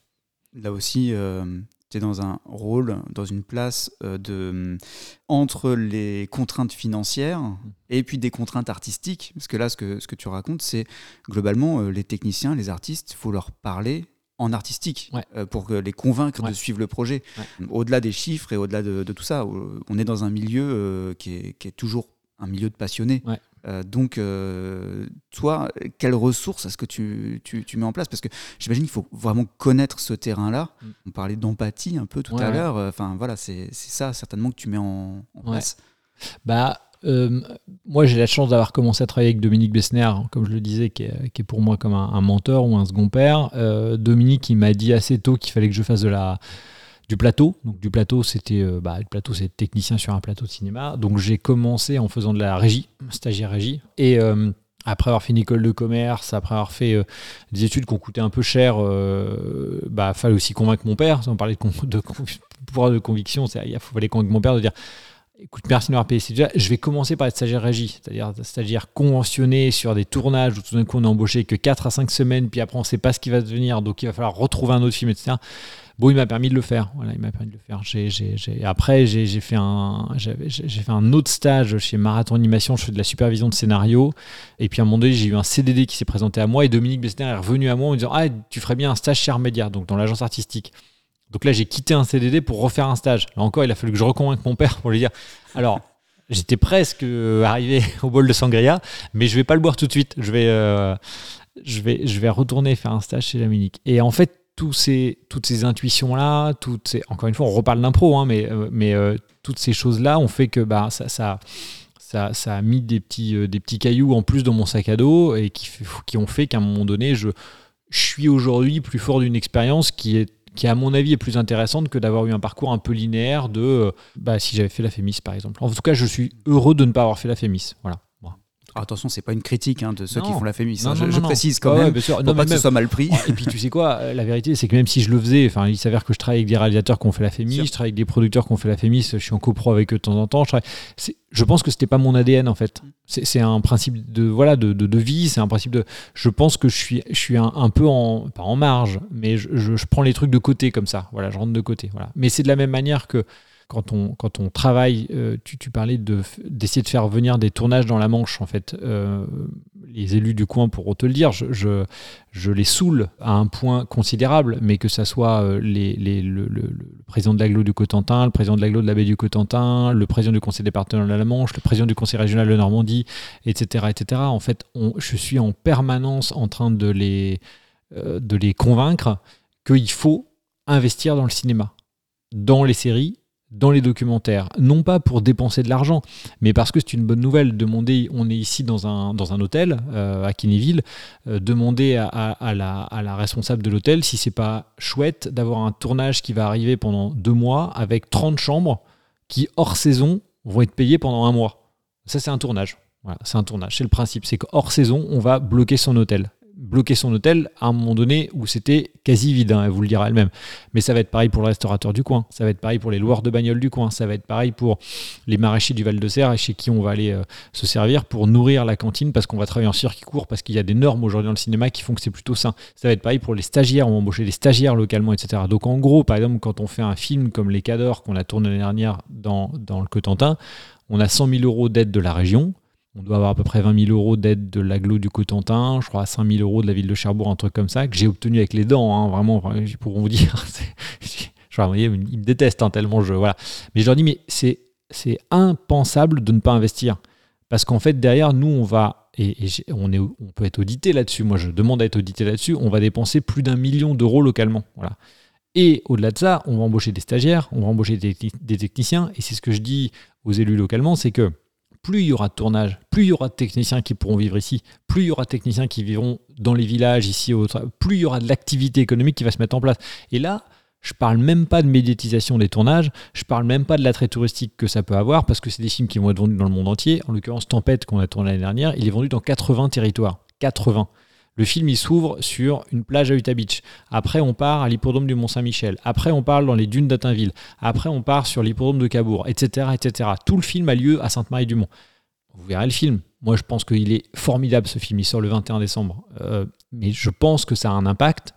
Là aussi, euh, tu es dans un rôle, dans une place euh, de, entre les contraintes financières et puis des contraintes artistiques. Parce que là, ce que, ce que tu racontes, c'est globalement, euh, les techniciens, les artistes, il faut leur parler en artistique euh, pour les convaincre de suivre le projet. Au-delà des chiffres et au-delà de, tout ça, on est dans un milieu euh, qui, est, toujours un milieu de passionnés. Euh, donc, toi, quelles ressources est-ce que tu, tu, mets en place? Parce que j'imagine qu'il faut vraiment connaître ce terrain-là. Mm. On parlait d'empathie un peu tout à l'heure. Enfin, voilà, c'est ça certainement que tu mets en, en place. Bah, euh, moi, j'ai la chance d'avoir commencé à travailler avec Dominique Bessner, comme je le disais, qui est, pour moi comme un, mentor ou un second père. Euh, Dominique, il m'a dit assez tôt qu'il fallait que je fasse de la, du plateau. Donc, du plateau, c'était euh, bah, le plateau, c'est technicien sur un plateau de cinéma. Donc, j'ai commencé en faisant de la régie, stagiaire régie. Et après avoir fait une école de commerce, après avoir fait des études qui ont coûté un peu cher, il bah, fallait aussi convaincre mon père. On parlait de, *laughs* pouvoir de conviction, il fallait convaincre mon père de dire Écoute, merci de m'avoir payé. Déjà, je vais commencer par être stagiaire régie, c'est-à-dire stagiaire conventionné sur des tournages où tout d'un coup on est embauché que 4 à 5 semaines, puis après on ne sait pas ce qui va devenir, donc il va falloir retrouver un autre film, etc. Bon, il m'a permis de le faire. Voilà, il m'a permis de le faire. Après, j'ai fait, un, fait un autre stage chez Marathon Animation. Je fais de la supervision de scénario. Et puis à un moment donné, j'ai eu un CDD qui s'est présenté à moi et Dominique Bessner est revenu à moi en me disant Ah, tu ferais bien un stage chez Armédia, donc dans l'agence artistique. Donc là, j'ai quitté un CDD pour refaire un stage. Là encore, il a fallu que je reconvainque mon père pour lui dire alors, j'étais presque euh, arrivé *laughs* au bol de sangria, mais je vais pas le boire tout de suite. Je vais, euh, je vais, je vais retourner faire un stage chez Dominique. Et en fait, ces, toutes ces intuitions-là, toutes ces, encore une fois, on reparle d'impro, hein, mais, euh, mais toutes ces choses-là ont fait que bah, ça, ça, ça, a mis des petits, des petits cailloux en plus dans mon sac à dos et qui, ont fait qu'à un moment donné, je suis aujourd'hui plus fort d'une expérience qui est qui à mon avis est plus intéressante que d'avoir eu un parcours un peu linéaire de euh, bah, si j'avais fait la Fémis par exemple. En tout cas, je suis heureux de ne pas avoir fait la Fémis. Voilà. Ah, attention, c'est pas une critique hein, de ceux qui font la. Non, hein. non, je, précise quand Ouais, ouais, même bien sûr. pour Non, pas mais que ce soit mal pris. *laughs* Et puis tu sais quoi, euh, la vérité c'est que même si je le faisais, enfin il s'avère que je travaille avec des réalisateurs qui ont fait la FEMIS, Sûr. je travaille avec des producteurs qui ont fait la FEMIS, je suis en copro avec eux de temps en temps. Je, travaille- c'est- je pense que c'était pas mon ADN en fait. C'est c'est un principe de voilà de, de, de vie, c'est un principe de. Je pense que je suis je suis un, un peu en pas en marge, mais je, je, je prends les trucs de côté comme ça. Voilà, je rentre de côté. Voilà. Mais c'est de la même manière que quand on, quand on travaille, euh, tu, parlais d'essayer de faire venir des tournages dans la Manche, en fait. Euh, les élus du coin pourront te le dire, je, les saoule à un point considérable, mais que ça soit euh, le, président de l'agglo du Cotentin, le président de l'agglo de la baie du Cotentin, le président du conseil départemental de la Manche, le président du conseil régional de Normandie, etc. etc. En fait, je suis en permanence en train de les, de les convaincre qu'il faut investir dans le cinéma, dans les séries, dans les documentaires. Non pas pour dépenser de l'argent, mais parce que c'est une bonne nouvelle. Demander, on est ici dans un, hôtel euh, à Kinéville, euh, demander à la, à la responsable de l'hôtel si c'est pas chouette d'avoir un tournage qui va arriver pendant deux mois avec 30 chambres qui, hors saison, vont être payées pendant un mois. Ça, c'est un tournage. Voilà, c'est un tournage. C'est le principe. C'est qu'hors saison, on va bloquer son hôtel. Bloquer son hôtel à un moment donné où c'était quasi vide, hein, elle vous le dira elle-même. Mais ça va être pareil pour le restaurateur du coin, ça va être pareil pour les loueurs de bagnoles du coin, ça va être pareil pour les maraîchers du Val de Serre chez qui on va aller euh, se servir pour nourrir la cantine parce qu'on va travailler en circuit court, parce qu'il y a des normes aujourd'hui dans le cinéma qui font que c'est plutôt sain. Ça va être pareil pour les stagiaires, on va embaucher des stagiaires localement, etc. Donc en gros, par exemple, quand on fait un film comme Les Cadors qu'on a tourné l'année dernière dans, dans le Cotentin, on a 100 000 euros d'aide de la région. On doit avoir à peu près 20 000 euros d'aide de l'agglo du Cotentin, je crois 5 000 euros de la ville de Cherbourg, un truc comme ça, que j'ai obtenu avec les dents, hein, vraiment, pourront vous dire. *laughs* ils me détestent hein, tellement je. Voilà. Mais je leur dis, mais c'est impensable de ne pas investir. Parce qu'en fait, derrière, nous, on va. Et, on, peut être audité là-dessus. Moi, je demande à être audité là-dessus. On va dépenser plus d'un million d'euros localement. Voilà. Et au-delà de ça, on va embaucher des stagiaires, on va embaucher des techniciens. Et c'est ce que je dis aux élus localement, c'est que plus il y aura de tournage, plus il y aura de techniciens qui pourront vivre ici, plus il y aura de techniciens qui vivront dans les villages ici, plus il y aura de l'activité économique qui va se mettre en place. Et là, je parle même pas de médiatisation des tournages, je parle même pas de l'attrait touristique que ça peut avoir, parce que c'est des films qui vont être vendus dans le monde entier. En l'occurrence, Tempête, qu'on a tourné l'année dernière, il est vendu dans 80 territoires. 80. Le film, il s'ouvre sur une plage à Utah Beach. Après, on part à l'hippodrome du Mont-Saint-Michel. Après, on parle dans les dunes d'Attainville. Après, on part sur l'hippodrome de Cabourg, etc., etc. Tout le film a lieu à Sainte-Marie-du-Mont. Vous verrez le film. Moi, je pense qu'il est formidable, ce film. Il sort le 21 décembre. Euh, mais je pense que ça a un impact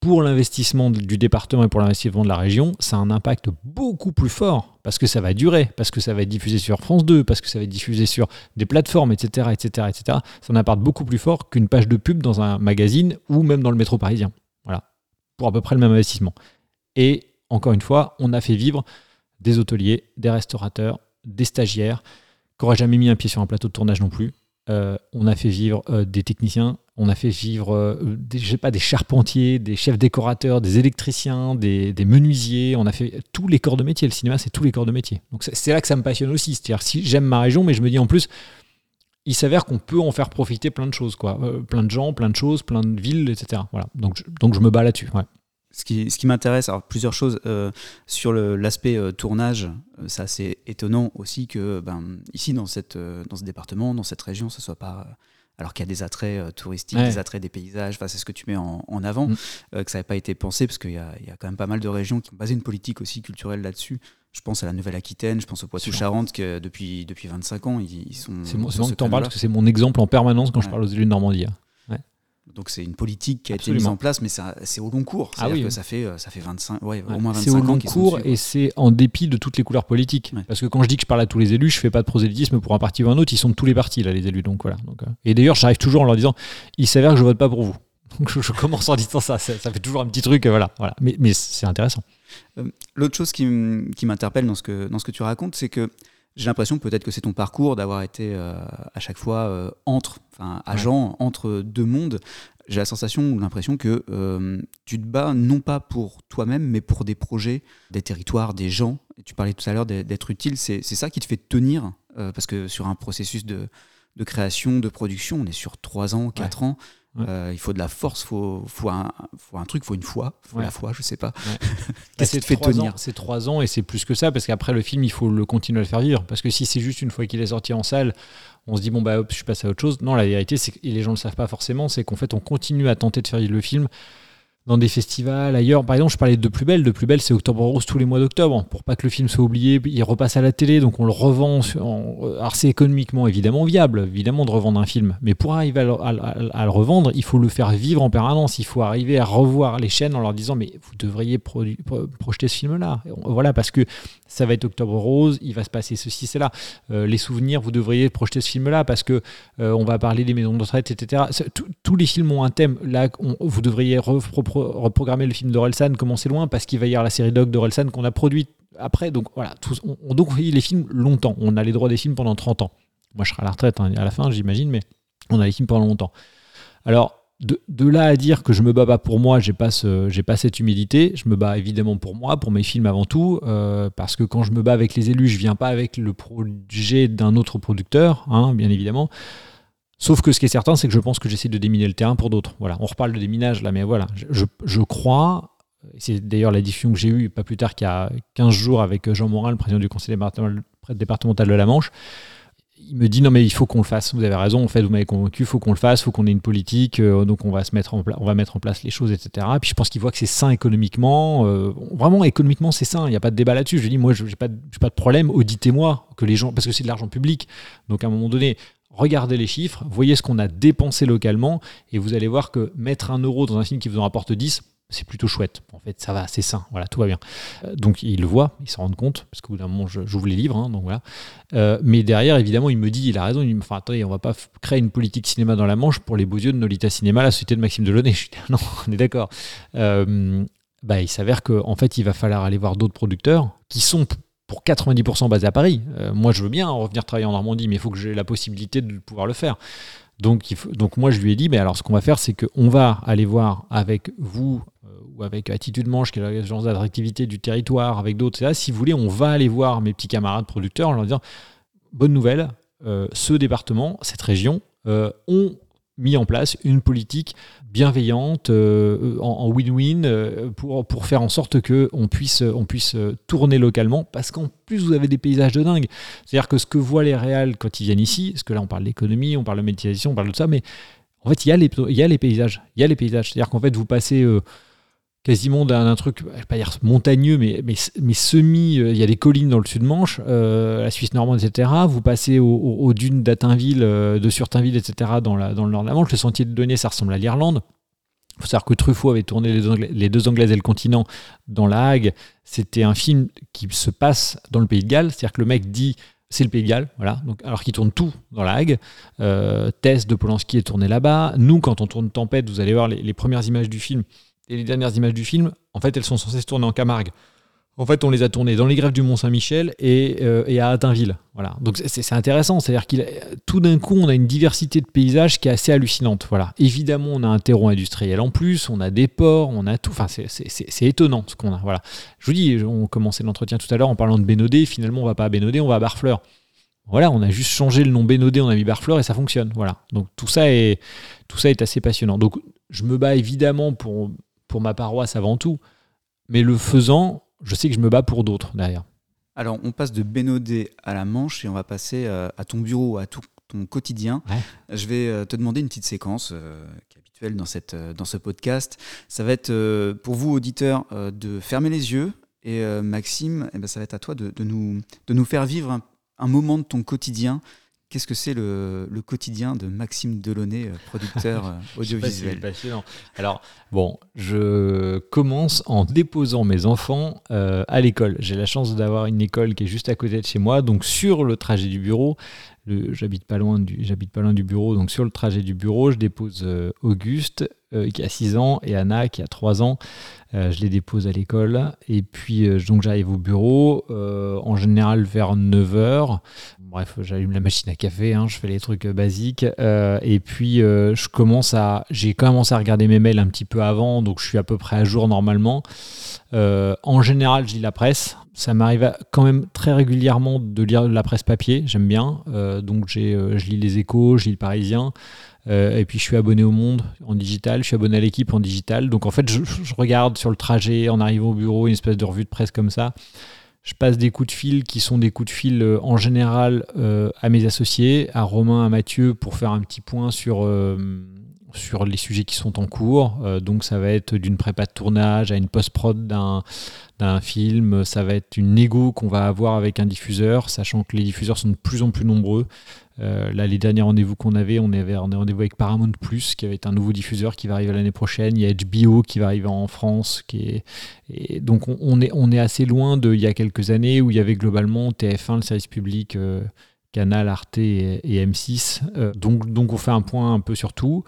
pour l'investissement du département et pour l'investissement de la région, ça a un impact beaucoup plus fort parce que ça va durer, parce que ça va être diffusé sur France 2, parce que ça va être diffusé sur des plateformes, etc., etc., etc. Ça a un impact beaucoup plus fort qu'une page de pub dans un magazine ou même dans le métro parisien. Voilà, pour à peu près le même investissement. Et encore une fois, on a fait vivre des hôteliers, des restaurateurs, des stagiaires qui n'auraient jamais mis un pied sur un plateau de tournage non plus. Euh, on a fait vivre euh, des techniciens, on a fait vivre euh, des, pas, des charpentiers, des chefs décorateurs, des électriciens, des, menuisiers. On a fait tous les corps de métier. Le cinéma, c'est tous les corps de métier. Donc c'est- là que ça me passionne aussi. Si j'aime ma région, mais je me dis en plus, il s'avère qu'on peut en faire profiter plein de choses, quoi. Euh, plein de gens, plein de choses, plein de villes, etc. Voilà. Donc je, donc je me bats là-dessus. Ce qui, ce m'intéresse, alors plusieurs choses euh, sur l'aspect tournage, c'est étonnant aussi que ben, ici dans, ce département, dans cette région, ce soit pas alors qu'il y a des attraits euh, touristiques, Ouais. des attraits des paysages, enfin, c'est ce que tu mets en, en avant, Mm. euh, que ça n'avait pas été pensé parce qu'il y a, il y a quand même pas mal de régions qui ont basé une politique aussi culturelle là-dessus. Je pense à la Nouvelle-Aquitaine, je pense au. Poitou-Charentes, que depuis, depuis 25 ans, ils, ils sont. C'est ce que tu en parles parce que c'est mon exemple en permanence quand je parle aux élus de Normandie. hein. Donc c'est une politique qui a été mise en place, mais c'est au long cours. Ah oui, que oui. ça fait, euh, ça fait 25, ouais, Ouais. au moins 25 C'est au long ans cours et c'est en dépit de toutes les couleurs politiques. Ouais. Parce que quand je dis que je parle à tous les élus, je fais pas de prosélytisme pour un parti ou un autre. Ils sont de tous les partis là, les élus. Donc voilà. Donc, euh, Et d'ailleurs, j'arrive toujours en leur disant, il s'avère que je vote pas pour vous. *laughs* Donc je, je commence en disant ça. Ça, ça fait toujours un petit truc. euh, voilà. voilà. Mais, mais c'est intéressant. L'autre chose qui, m'interpelle dans, ce que- dans ce que tu racontes, c'est que j'ai l'impression, peut-être que c'est ton parcours, d'avoir été euh, à chaque fois euh, entre, enfin, agent entre deux mondes. J'ai la sensation ou l'impression que euh, tu te bats non pas pour toi-même, mais pour des projets, des territoires, des gens. Et tu parlais tout à l'heure d'être utile. C'est c'est ça qui te fait tenir, parce que sur un processus de, de création, de production, on est sur trois ans, quatre ans. Euh, il faut de la force, faut, faut, un, faut un truc, faut une foi, faut la foi, je sais pas. *laughs* Qu'est-ce qui te fait tenir C'est trois ans et c'est plus que ça parce qu'après le film, il faut le continuer à le faire vivre. Parce que si c'est juste une fois qu'il est sorti en salle, on se dit bon bah hop, je suis passé à autre chose. Non, la vérité, c'est que les gens ne le savent pas forcément, c'est qu'en fait on continue à tenter de faire vivre le film dans des festivals ailleurs. Par exemple, je parlais de Plus Belle. De Plus Belle, c'est Octobre Rose tous les mois d'octobre. Pour pas que le film soit oublié, il repasse à la télé, donc on le revend. Alors c'est économiquement évidemment viable, évidemment, de revendre un film. Mais pour arriver à le, revendre, il faut le faire vivre en permanence. Il faut arriver à revoir les chaînes en leur disant mais vous devriez projeter ce film-là. Voilà, parce que ça va être Octobre Rose, il va se passer ceci, cela. Euh, les souvenirs, vous devriez projeter ce film-là parce que euh, on va parler des maisons de retraite, etc. Tous les films ont un thème. Là, vous devriez reprogrammer le film d'Orelsan, commencer loin, parce qu'il va y avoir la série Dog d'Orelsan qu'on a produite après. Donc voilà, on, on, donc les films longtemps. On a les droits des films pendant 30 ans. Moi, je serai à la retraite hein, à la fin, j'imagine, mais on a les films pendant longtemps. Alors, de, là à dire que je me bats pas pour moi, j'ai pas pas cette humilité. Je me bats évidemment pour moi, pour mes films avant tout, euh, parce que quand je me bats avec les élus, je viens pas avec le projet d'un autre producteur, hein, bien évidemment. Sauf que ce qui est certain, c'est que je pense que j'essaie de déminer le terrain pour d'autres. Voilà, on reparle de déminage là, mais voilà, je, crois. C'est d'ailleurs la discussion que j'ai eue pas plus tard qu'il y a 15 jours avec Jean Morin, le président du conseil départemental de la Manche il me dit non mais il faut qu'on le fasse. Vous avez raison, en fait, vous m'avez convaincu, il faut qu'on le fasse, il faut qu'on ait une politique, euh, donc on va se mettre en on va mettre en place les choses, etc. Et puis je pense qu'il voit que c'est sain économiquement, euh, vraiment économiquement c'est sain, il n'y a pas de débat là-dessus. Je lui dis moi je n'ai pas, pas de problème, auditez-moi que les gens, parce que c'est de l'argent public, donc à un moment donné. Regardez les chiffres, voyez ce qu'on a dépensé localement, et vous allez voir que mettre un euro dans un film qui vous en rapporte 10, c'est plutôt chouette. En fait, ça va, c'est sain. Voilà, tout va bien. Euh, donc, il le voit, il s'en rend compte, parce qu'au bout d'un moment, j'ouvre les livres. Hein, donc voilà. Euh, mais derrière, évidemment, il me dit, il a raison. Il me dit, attendez, on va pas créer une politique cinéma dans la Manche pour les beaux yeux de Nolita Cinéma, la société de Maxime Delaunay. Je dis, *laughs* non, on est d'accord. Euh, bah, il s'avère qu'en en fait, il va falloir aller voir d'autres producteurs qui sont pour 90% basés à Paris. moi, je veux bien revenir travailler en Normandie, mais il faut que j'ai la possibilité de pouvoir le faire. Donc, donc moi, je lui ai dit, mais alors ce qu'on va faire, c'est qu'on va aller voir avec vous, ou avec Attitude Manche, qui est l'agence d'attractivité du territoire, avec d'autres, si vous voulez, on va aller voir mes petits camarades producteurs en leur disant bonne nouvelle, euh, ce département, cette région, euh, ont mis en place une politique bienveillante, euh, en win-win, pour, pour faire en sorte qu'on puisse, on puisse tourner localement, parce qu'en plus, vous avez des paysages de dingue. C'est-à-dire que ce que voient les réals quand ils viennent ici, parce que là, on parle d'économie, on parle de médiatisation, on parle de ça, mais en fait, il y a les, il y a les paysages. Il y a les paysages. C'est-à-dire qu'en fait, vous passez quasiment d'un truc, je vais pas dire montagneux, mais, mais, semi. Euh, il y a des collines dans le sud-Manche, euh, la Suisse normande, etc. Vous passez aux dunes d'Atinville, euh, de Surtinville, etc. Dans, la, le nord de la Manche. Le sentier de Données, ça ressemble à l'Irlande. Il faut savoir que Truffaut avait tourné les deux, Anglaises et le continent dans La Hague. C'était un film qui se passe dans le pays de Galles. C'est-à-dire que le mec dit c'est le Pays de Galles, voilà. Donc, alors qu'il tourne tout dans la Hague. Tess de Polanski est tourné là-bas. Nous, quand on tourne Tempête, vous allez voir les premières images du film et les dernières images du film, en fait, elles sont censées se tourner en Camargue. En fait, on les a tournées dans les grèves du Mont-Saint-Michel et, euh, à Attainville. Voilà. Donc c'est intéressant, c'est-à-dire qu'il tout d'un coup, on a une diversité de paysages qui est assez hallucinante. Voilà. Évidemment, on a un terreau industriel en plus, on a des ports, on a tout. Enfin, c'est étonnant ce qu'on a. Voilà. Je vous dis, on commençait l'entretien tout à l'heure en parlant de Bénodet. Finalement, on va pas à Bénodet, on va à Barfleur. Voilà, on a juste changé le nom Bénodet, on a mis Barfleur et ça fonctionne. Voilà. Donc tout ça est, tout ça est assez passionnant. Donc je me bats évidemment pour pour ma paroisse avant tout. Mais le faisant, je sais que je me bats pour d'autres derrière. Alors, on passe de Bénodet à la Manche et on va passer euh, à ton bureau, à tout ton quotidien. Je vais euh, te demander une petite séquence euh, qui est habituelle dans, cette, dans ce podcast. Ça va être pour vous, auditeurs, de fermer les yeux. Et Maxime, eh ben, ça va être à toi de, nous, de nous faire vivre un moment de ton quotidien Qu'est-ce que c'est le, quotidien de Maxime Delaunay, euh, producteur *laughs* euh, audiovisuel? passionnant. Alors, bon, je commence en déposant mes enfants euh, à l'école. J'ai la chance d'avoir une école qui est juste à côté de chez moi. Donc, sur le trajet du bureau, j'habite pas, loin du, pas loin du bureau. Donc, sur le trajet du bureau, je dépose Auguste, qui a 6 ans, et Anna, qui a 3 ans. Je les dépose à l'école. Et puis, donc, j'arrive au bureau, en général vers 9 h bref, j'allume la machine à café, hein, je fais les trucs euh, basiques. Euh, et puis, euh, je commence à. J'ai commencé à regarder mes mails un petit peu avant, donc je suis à peu près à jour normalement. en général, je lis la presse. Ça m'arrive quand même très régulièrement de lire la presse papier, j'aime bien. donc, je lis les échos, je lis le Parisien. Et puis je suis abonné au Monde en digital, je suis abonné à l'équipe en digital. Donc en fait, je, regarde sur le trajet en arrivant au bureau une espèce de revue de presse comme ça. Je passe des coups de fil qui sont des coups de fil en général à mes associés, à Romain, à Mathieu, pour faire un petit point sur sur les sujets qui sont en cours. Euh, donc ça va être d'une prépa de tournage à une post-prod d'un, film, ça va être une négo qu'on va avoir avec un diffuseur, sachant que les diffuseurs sont de plus en plus nombreux. Euh, là, les derniers rendez-vous qu'on avait, on avait rendez-vous avec Paramount Plus, qui va être un nouveau diffuseur qui va arriver l'année prochaine. Il y a HBO qui va arriver en France. Et donc on, est, assez loin de il y a quelques années où il y avait globalement TF1, le service public. Euh, Canal, Arte et, M6. donc, donc on fait un point un peu sur tout.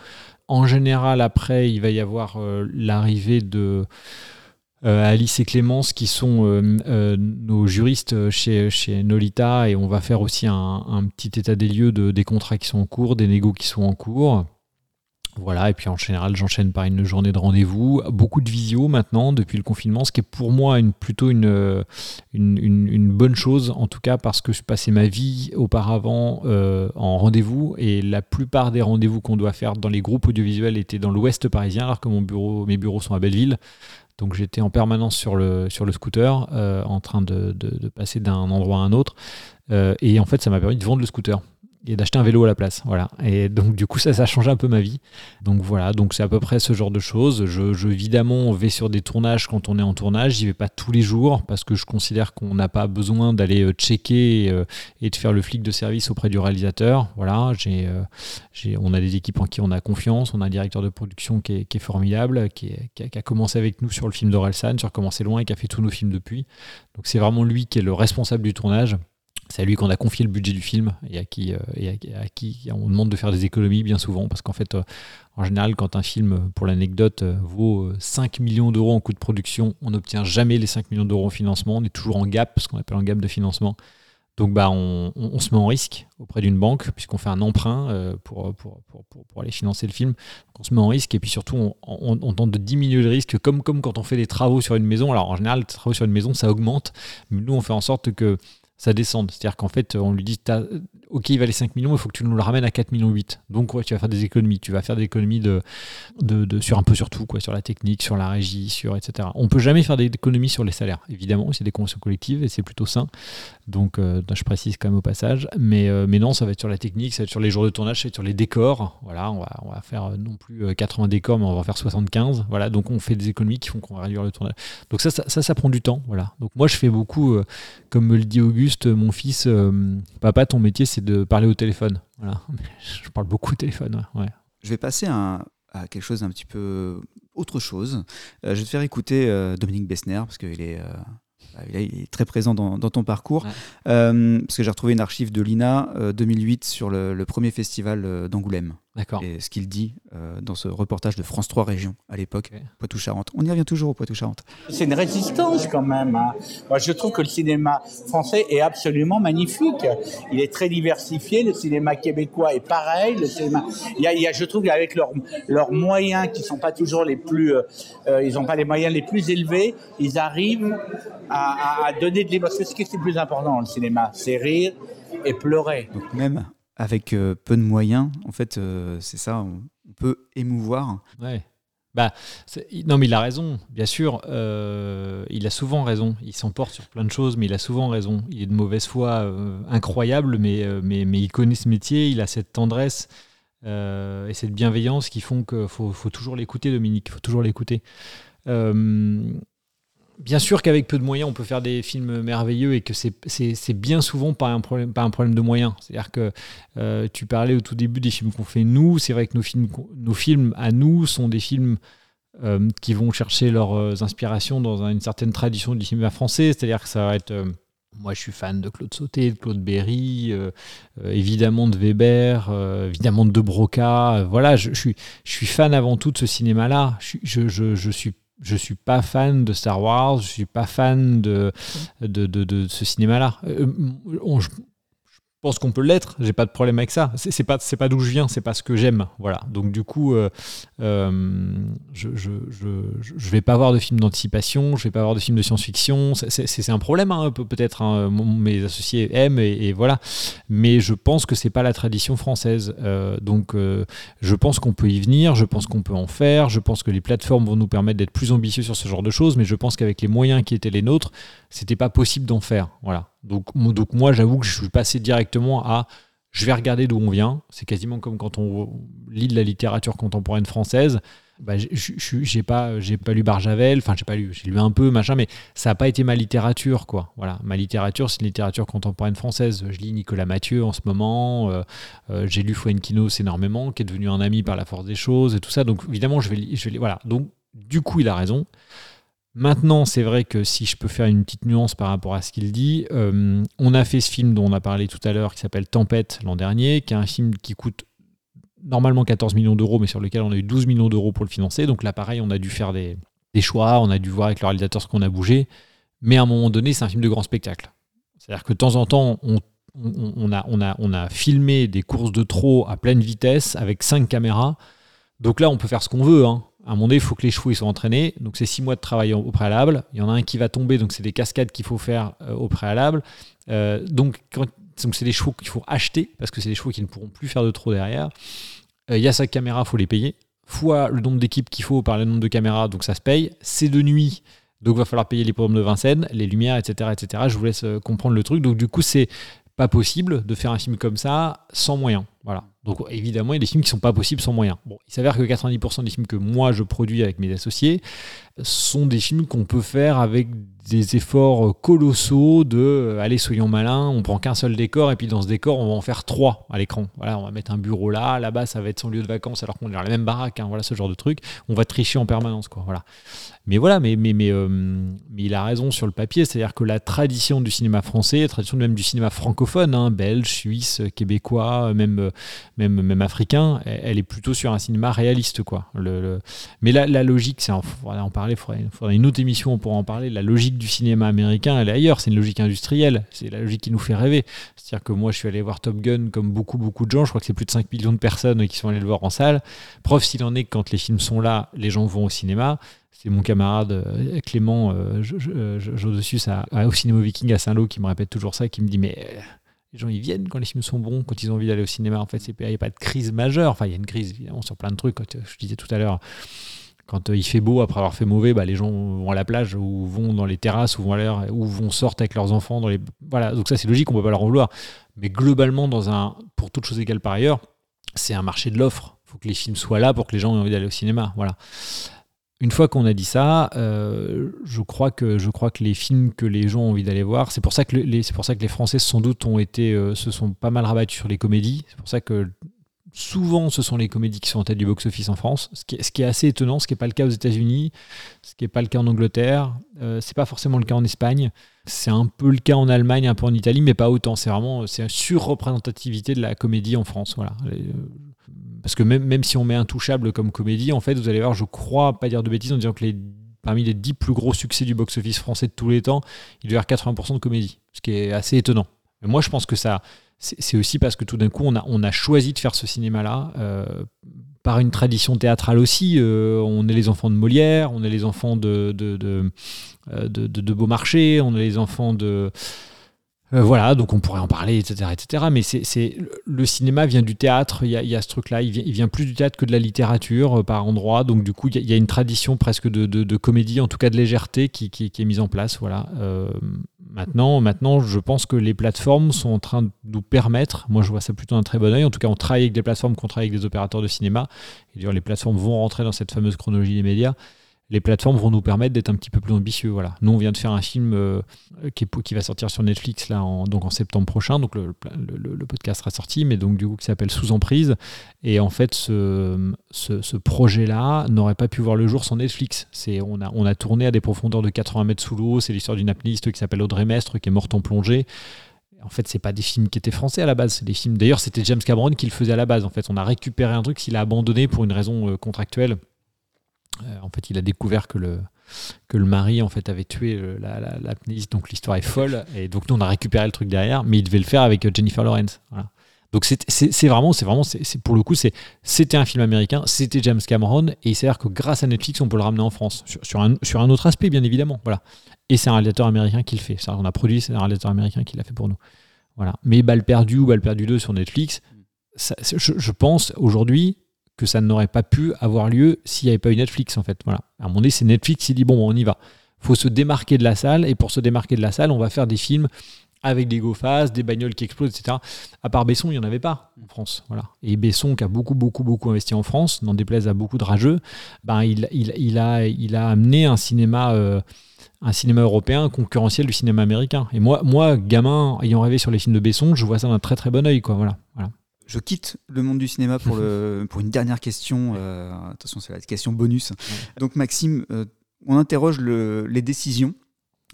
En général, après, il va y avoir euh, l'arrivée de euh, Alice et Clémence, qui sont euh, nos juristes chez, Nolita, et on va faire aussi un, petit état des lieux de, des contrats qui sont en cours, des négos qui sont en cours. Voilà, et puis en général, j'enchaîne par une journée de rendez-vous. Beaucoup de visio maintenant, depuis le confinement, ce qui est pour moi plutôt une, bonne chose, en tout cas parce que je passais ma vie auparavant euh, en rendez-vous, et la plupart des rendez-vous qu'on doit faire dans les groupes audiovisuels étaient dans l'ouest parisien, alors que mon bureau, mes bureaux sont à Belleville. Donc j'étais en permanence sur le, scooter, euh, en train de, de, passer d'un endroit à un autre. Euh, et en fait, ça m'a permis de vendre le scooter et d'acheter un vélo à la place. Voilà. Et donc, du coup, ça, ça a changé un peu ma vie. Donc, voilà. Donc, c'est à peu près ce genre de choses. Je, je, évidemment, vais sur des tournages quand on est en tournage. J'y vais pas tous les jours parce que je considère qu'on n'a pas besoin d'aller euh, checker euh, et, de faire le flic de service auprès du réalisateur. Voilà. Euh, j'ai, on a des équipes en qui on a confiance. On a un directeur de production qui est, formidable, qui, a, commencé avec nous sur le film d'Orelsan, sur Commencer loin et qui a fait tous nos films depuis. Donc, c'est vraiment lui qui est le responsable du tournage. C'est à lui qu'on a confié le budget du film et à qui, euh, et à, qui on demande de faire des économies bien souvent parce qu'en fait, euh, en général, quand un film, pour l'anecdote, euh, vaut 5 millions d'euros en coût de production, on n'obtient jamais les 5 millions d'euros en financement. On est toujours en gap, ce qu'on appelle un gap de financement. Donc bah, on, se met en risque auprès d'une banque puisqu'on fait un emprunt pour, pour, pour, pour, aller financer le film. On se met en risque et puis surtout on, on, tente de diminuer le risque comme, comme quand on fait des travaux sur une maison. Alors en général, les travaux sur une maison, ça augmente. Mais nous, on fait en sorte que ça descende. C'est-à-dire qu'en fait, on lui dit ok, il valait 5 millions, il faut que tu nous le ramènes à 4 millions 8. Donc, tu vas faire des économies. Tu vas faire des économies de, sur un peu sur tout, quoi, sur la technique, sur la régie, sur etc. On peut jamais faire des économies sur les salaires. Évidemment, c'est des conventions collectives et c'est plutôt sain. Donc, euh, je précise quand même au passage. Mais, euh, mais non, ça va être sur la technique, ça va être sur les jours de tournage, ça va être sur les décors. Voilà, on va, faire euh, non plus 80 décors, mais on va faire 75. Voilà, donc on fait des économies qui font qu'on va réduire le tournage. Donc ça, ça, ça, prend du temps. Voilà. Donc moi, je fais beaucoup, comme me le dit Auguste, mon fils, papa, ton métier, c'est de parler au téléphone. Voilà. *laughs* Je parle beaucoup au téléphone. Ouais. Je vais passer à, quelque chose d'un petit peu autre chose. Euh, je vais te faire écouter euh, Dominique Bessner parce qu'il est, euh, bah, il est très présent dans, ton parcours. parce que j'ai retrouvé une archive de l'INA 2008 sur le premier festival d'Angoulême. Et ce qu'il dit euh, dans ce reportage de France 3 Régions à l'époque, Poitou-Charentes. On y revient toujours au Poitou-Charentes. C'est une résistance quand même. Hein. Moi, je trouve que le cinéma français est absolument magnifique. Il est très diversifié. Le cinéma québécois est pareil. Le cinéma, il y a, je trouve qu'avec leurs moyens qui sont pas toujours les plus, euh, euh, ils n'ont pas les moyens les plus élevés, ils arrivent à, à donner de l'émotion. Ce qui est le plus important dans le cinéma, c'est rire et pleurer. Donc même avec euh, peu de moyens, en fait, euh, c'est ça, on, peut émouvoir. Ouais. Bah, non, mais il a raison, bien sûr. Euh, il a souvent raison. Il s'emporte sur plein de choses, mais il a souvent raison. Il est de mauvaise foi incroyable, mais, mais, mais, il connaît ce métier, il a cette tendresse et cette bienveillance qui font qu'il faut, faut, toujours l'écouter, Dominique. Il faut toujours l'écouter bien sûr qu'avec peu de moyens, on peut faire des films merveilleux et que c'est bien souvent pas un problème, pas un problème de moyens. C'est-à-dire que euh, tu parlais au tout début des films qu'on fait nous. C'est vrai que nos films, nos films à nous sont des films euh, qui vont chercher leurs euh, inspirations dans une certaine tradition du cinéma français. C'est-à-dire que ça va être. moi, je suis fan de Claude Sauté, de Claude Berry, évidemment de Weber, évidemment de Broca. voilà, je, suis, je suis fan avant tout de ce cinéma-là. Je, je, je, suis je suis pas fan de Star Wars, je suis pas fan de, de, de, ce cinéma-là. Euh, pense qu'on peut l'être, j'ai pas de problème avec ça. C'est pas pas d'où je viens, c'est pas ce que j'aime, voilà. Donc du coup, euh, euh, je, je, je, vais pas avoir de films d'anticipation, je vais pas avoir de films de science-fiction. C'est un problème, hein, peut-être. Hein, mes associés aiment et, voilà. Mais je pense que c'est pas la tradition française. Euh, donc je pense qu'on peut y venir, je pense qu'on peut en faire, je pense que les plateformes vont nous permettre d'être plus ambitieux sur ce genre de choses. Mais je pense qu'avec les moyens qui étaient les nôtres, c'était pas possible d'en faire, voilà. Donc, donc moi, j'avoue que je suis passé directement à je vais regarder d'où on vient. C'est quasiment comme quand on lit de la littérature contemporaine française. Bah, j'ai pas, pas lu Barjavel, enfin j'ai pas lu, j'ai lu un peu machin, mais ça n'a pas été ma littérature quoi. Voilà, ma littérature c'est littérature contemporaine française. Je lis Nicolas Mathieu en ce moment, euh, euh, j'ai lu Fuenquinos énormément, qui est devenu un ami par la force des choses et tout ça. Donc évidemment je vais, je vais, voilà. Donc du coup il a raison. Maintenant, c'est vrai que si je peux faire une petite nuance par rapport à ce qu'il dit, euh, on a fait ce film dont on a parlé tout à l'heure qui s'appelle Tempête l'an dernier, qui est un film qui coûte normalement 14 millions d'euros, mais sur lequel on a eu 12 millions d'euros pour le financer. Donc là, pareil, on a dû faire des, choix, on a dû voir avec le réalisateur ce qu'on a bougé. Mais à un moment donné, c'est un film de grand spectacle. C'est-à-dire que de temps en temps, on, a, filmé des courses de trot à pleine vitesse avec 5 caméras. Donc là, on peut faire ce qu'on veut. Hein à un moment donné, il faut que les chevaux soient entraînés. Donc, c'est six mois de travail au préalable. Il y en a un qui va tomber, donc c'est des cascades qu'il faut faire euh, au préalable. Euh, donc, c'est des chevaux qu'il faut acheter parce que c'est des chevaux qui ne pourront plus faire de trop derrière. Euh, il y a sa caméra, il faut les payer. Fois le nombre d'équipes qu'il faut par le nombre de caméras, donc ça se paye. C'est de nuit, donc il va falloir payer les programmes de Vincennes, les lumières, etc., etc. Je vous laisse comprendre le truc. Donc, du coup, c'est pas possible de faire un film comme ça sans moyens. Voilà. Donc évidemment, il y a des films qui sont pas possibles sans moyens. Bon, il s'avère que 90% des films que moi je produis avec mes associés sont des films qu'on peut faire avec des efforts colossaux de euh, allez soyons malins, on prend qu'un seul décor et puis dans ce décor on va en faire trois à l'écran. Voilà, on va mettre un bureau là, là-bas ça va être son lieu de vacances alors qu'on est dans la même baraque. Hein, voilà ce genre de truc. On va tricher en permanence quoi. Voilà. Mais voilà, mais mais mais, euh, mais il a raison sur le papier, c'est-à-dire que la tradition du cinéma français, la tradition même du cinéma francophone, hein, belge, suisse, québécois, même même africain, elle, est plutôt sur un cinéma réaliste quoi. Mais la, la logique, c'est en, en parler, il faudrait une autre émission pour en parler. La logique du cinéma américain, elle est ailleurs. C'est une logique industrielle. C'est la logique qui nous fait rêver. C'est-à-dire que moi, je suis allé voir Top Gun comme beaucoup, beaucoup de gens. Je crois que c'est plus de 5 millions de personnes qui sont allées le voir en salle. Preuve s'il en est que quand les films sont là, les gens vont au cinéma. C'est mon camarade euh, Clément euh, ça, au Cinéma Viking à Saint-Lô qui me répète toujours ça, qui me dit Mais euh, les gens ils viennent quand les films sont bons, quand ils ont envie d'aller au cinéma. En fait, il n'y a pas de crise majeure. Enfin, il y a une crise évidemment sur plein de trucs. Je disais tout à l'heure, quand euh, il fait beau après avoir fait mauvais, bah, les gens vont à la plage ou vont dans les terrasses ou vont, à ou vont sortir avec leurs enfants. Dans les... Voilà, donc ça c'est logique, on peut pas leur en vouloir. Mais globalement, dans un, pour toutes choses égales par ailleurs, c'est un marché de l'offre. Il faut que les films soient là pour que les gens aient envie d'aller au cinéma. Voilà. Une fois qu'on a dit ça, euh, je, crois que, les films que les gens ont envie d'aller voir, c'est pour, ça que les, Français sans doute ont été, euh, se sont pas mal rabattus sur les comédies. C'est pour ça que souvent ce sont les comédies qui sont en tête du box-office en France, ce qui, est, assez étonnant, ce qui n'est pas le cas aux États-Unis, ce qui n'est pas le cas en Angleterre, euh, c'est pas forcément le cas en Espagne, c'est un peu le cas en Allemagne, un peu en Italie, mais pas autant. C'est vraiment une surreprésentativité de la comédie en France. Voilà. Euh, parce que même, si on met Intouchable comme comédie, en fait, vous allez voir, je crois pas dire de bêtises en disant que les, parmi les 10 plus gros succès du box-office français de tous les temps, il y avoir 80% de comédie, ce qui est assez étonnant. Moi, je pense que ça, c'est aussi parce que tout d'un coup, on a, a choisi de faire ce cinéma-là. Euh, par une tradition théâtrale aussi. Euh, on est les enfants de Molière, on est les enfants de, de, de, euh, de Beaumarchais, on est les enfants de, euh, voilà, donc on pourrait en parler, etc. etc. mais c'est, le cinéma vient du théâtre, il y a, ce truc-là, il, vient, plus du théâtre que de la littérature euh, par endroit, donc du coup il y, a une tradition presque de, comédie, en tout cas de légèreté qui, est mise en place. Voilà. Euh, maintenant, maintenant, je pense que les plateformes sont en train de nous permettre, moi je vois ça plutôt d'un très bon oeil, en tout cas on travaille avec des plateformes, qu'on travaille avec des opérateurs de cinéma, et les plateformes vont rentrer dans cette fameuse chronologie des médias les plateformes vont nous permettre d'être un petit peu plus ambitieux. Voilà. Nous, on vient de faire un film euh, qui, va sortir sur Netflix là, en, donc en septembre prochain. Donc le, podcast sera sorti, mais donc du coup qui s'appelle Sous emprise. Et en fait, ce, projet-là n'aurait pas pu voir le jour sans Netflix. On a on a tourné à des profondeurs de 80 mètres sous l'eau. C'est l'histoire d'une apnéiste qui s'appelle Audrey Mestre qui est morte en plongée. En fait, c'est pas des films qui étaient français à la base, c'est des films. D'ailleurs, c'était James Cameron qui le faisait à la base. En fait, on a récupéré un truc qu'il a abandonné pour une raison euh, contractuelle en fait, il a découvert que le, que le mari en fait avait tué la, la, donc l'histoire est folle, et donc nous on a récupéré le truc derrière, mais il devait le faire avec Jennifer Lawrence. Donc c'est vraiment, c'est vraiment, c'est pour le coup, c'était un film américain, c'était James Cameron, et il s'avère que grâce à Netflix, on peut le ramener en France sur, un, sur un autre aspect, bien évidemment. Voilà. Et c'est un réalisateur américain qui le fait. On a produit, c'est un réalisateur américain qui l'a fait pour nous. Voilà. Mais Balle perdue ou Balle perdue 2 sur Netflix, je, pense aujourd'hui que ça n'aurait pas pu avoir lieu s'il n'y avait pas eu Netflix en fait. Voilà. À un moment donné, c'est Netflix qui dit bon, on y va. Faut se démarquer de la salle et pour se démarquer de la salle, on va faire des films avec des go des bagnoles qui explosent, etc. À part Besson, il n'y en avait pas en France. Voilà. Et Besson, qui a beaucoup, beaucoup, beaucoup investi en France, n'en déplaise à beaucoup de rageux, ben, il, il, a, il a amené un cinéma, euh, un cinéma européen concurrentiel du cinéma américain. Et moi, moi, gamin, ayant rêvé sur les films de Besson, je vois ça d'un très, très bon oeil. Quoi. Voilà. voilà. Je quitte le monde du cinéma pour, le, *laughs* pour une dernière question. Euh, attention, c'est la question bonus. Donc, Maxime, euh, on interroge le, les décisions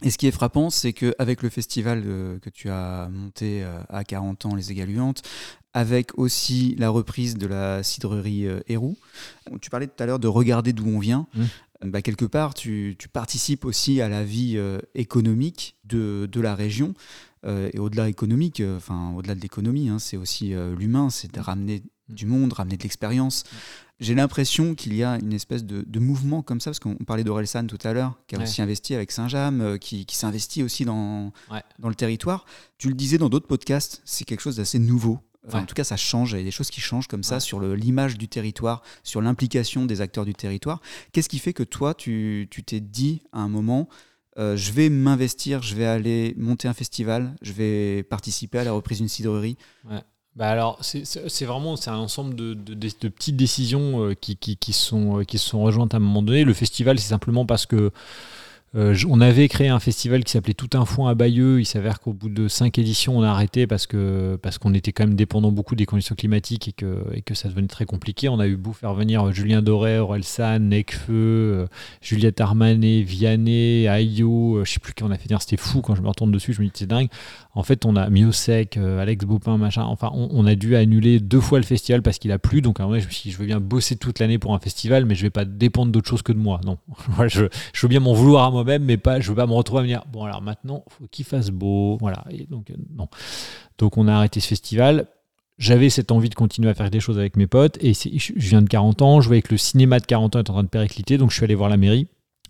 et ce qui est frappant, c'est qu'avec le festival euh, que tu as monté à 40 ans, Les Égaluantes, avec aussi la reprise de la cidrerie Héroux, tu parlais tout à l'heure de regarder d'où on vient. Mmh. Bah, quelque part, tu, participes aussi à la vie économique de, de, la région. Et au-delà économique, enfin au-delà de l'économie, hein, c'est aussi l'humain, c'est de ramener mmh. du monde, ramener de l'expérience. Mmh j'ai l'impression qu'il y a une espèce de, mouvement comme ça, parce qu'on parlait d'Orelsan tout à l'heure, qui a aussi investi avec Saint-James, euh, qui, s'investit aussi dans, dans le territoire. Tu le disais dans d'autres podcasts, c'est quelque chose d'assez nouveau. En tout cas, ça change. Il y a des choses qui changent comme ça sur l'image du territoire, sur l'implication des acteurs du territoire. Qu'est-ce qui fait que toi, tu t'es dit à un moment, euh, je vais m'investir, je vais aller monter un festival, je vais participer à la reprise d'une cidrerie bah alors, c'est vraiment c'est un ensemble de, de, petites décisions euh, qui, qui, qui, sont, euh, qui sont rejointes à un moment donné. Le festival, c'est simplement parce que euh, on avait créé un festival qui s'appelait Tout un foin à Bayeux. Il s'avère qu'au bout de cinq éditions, on a arrêté parce que parce qu'on était quand même dépendant beaucoup des conditions climatiques et que, ça devenait très compliqué. On a eu beau faire venir Julien Doré, Aurel San, Necfeu, euh, Juliette Armanet, Vianney, Ayo, euh, je sais plus qui on a fait dire. C'était fou quand je me retourne dessus. Je me dis c'est dingue. En fait, on a Miosec, Alex Bopin, machin. Enfin, on, a dû annuler deux fois le festival parce qu'il a plu. Donc à un moment, je me suis dit, je veux bien bosser toute l'année pour un festival, mais je vais pas dépendre d'autre chose que de moi. Non, *laughs* je, veux bien m'en vouloir à moi même, mais pas, je veux pas me retrouver à me dire, bon alors maintenant, faut qu'il fasse beau, voilà. Et donc, euh, non. Donc on a arrêté ce festival. J'avais cette envie de continuer à faire des choses avec mes potes, et je viens de 40 ans, je voyais que le cinéma de 40 ans est en train de péricliter, donc je suis allé voir la mairie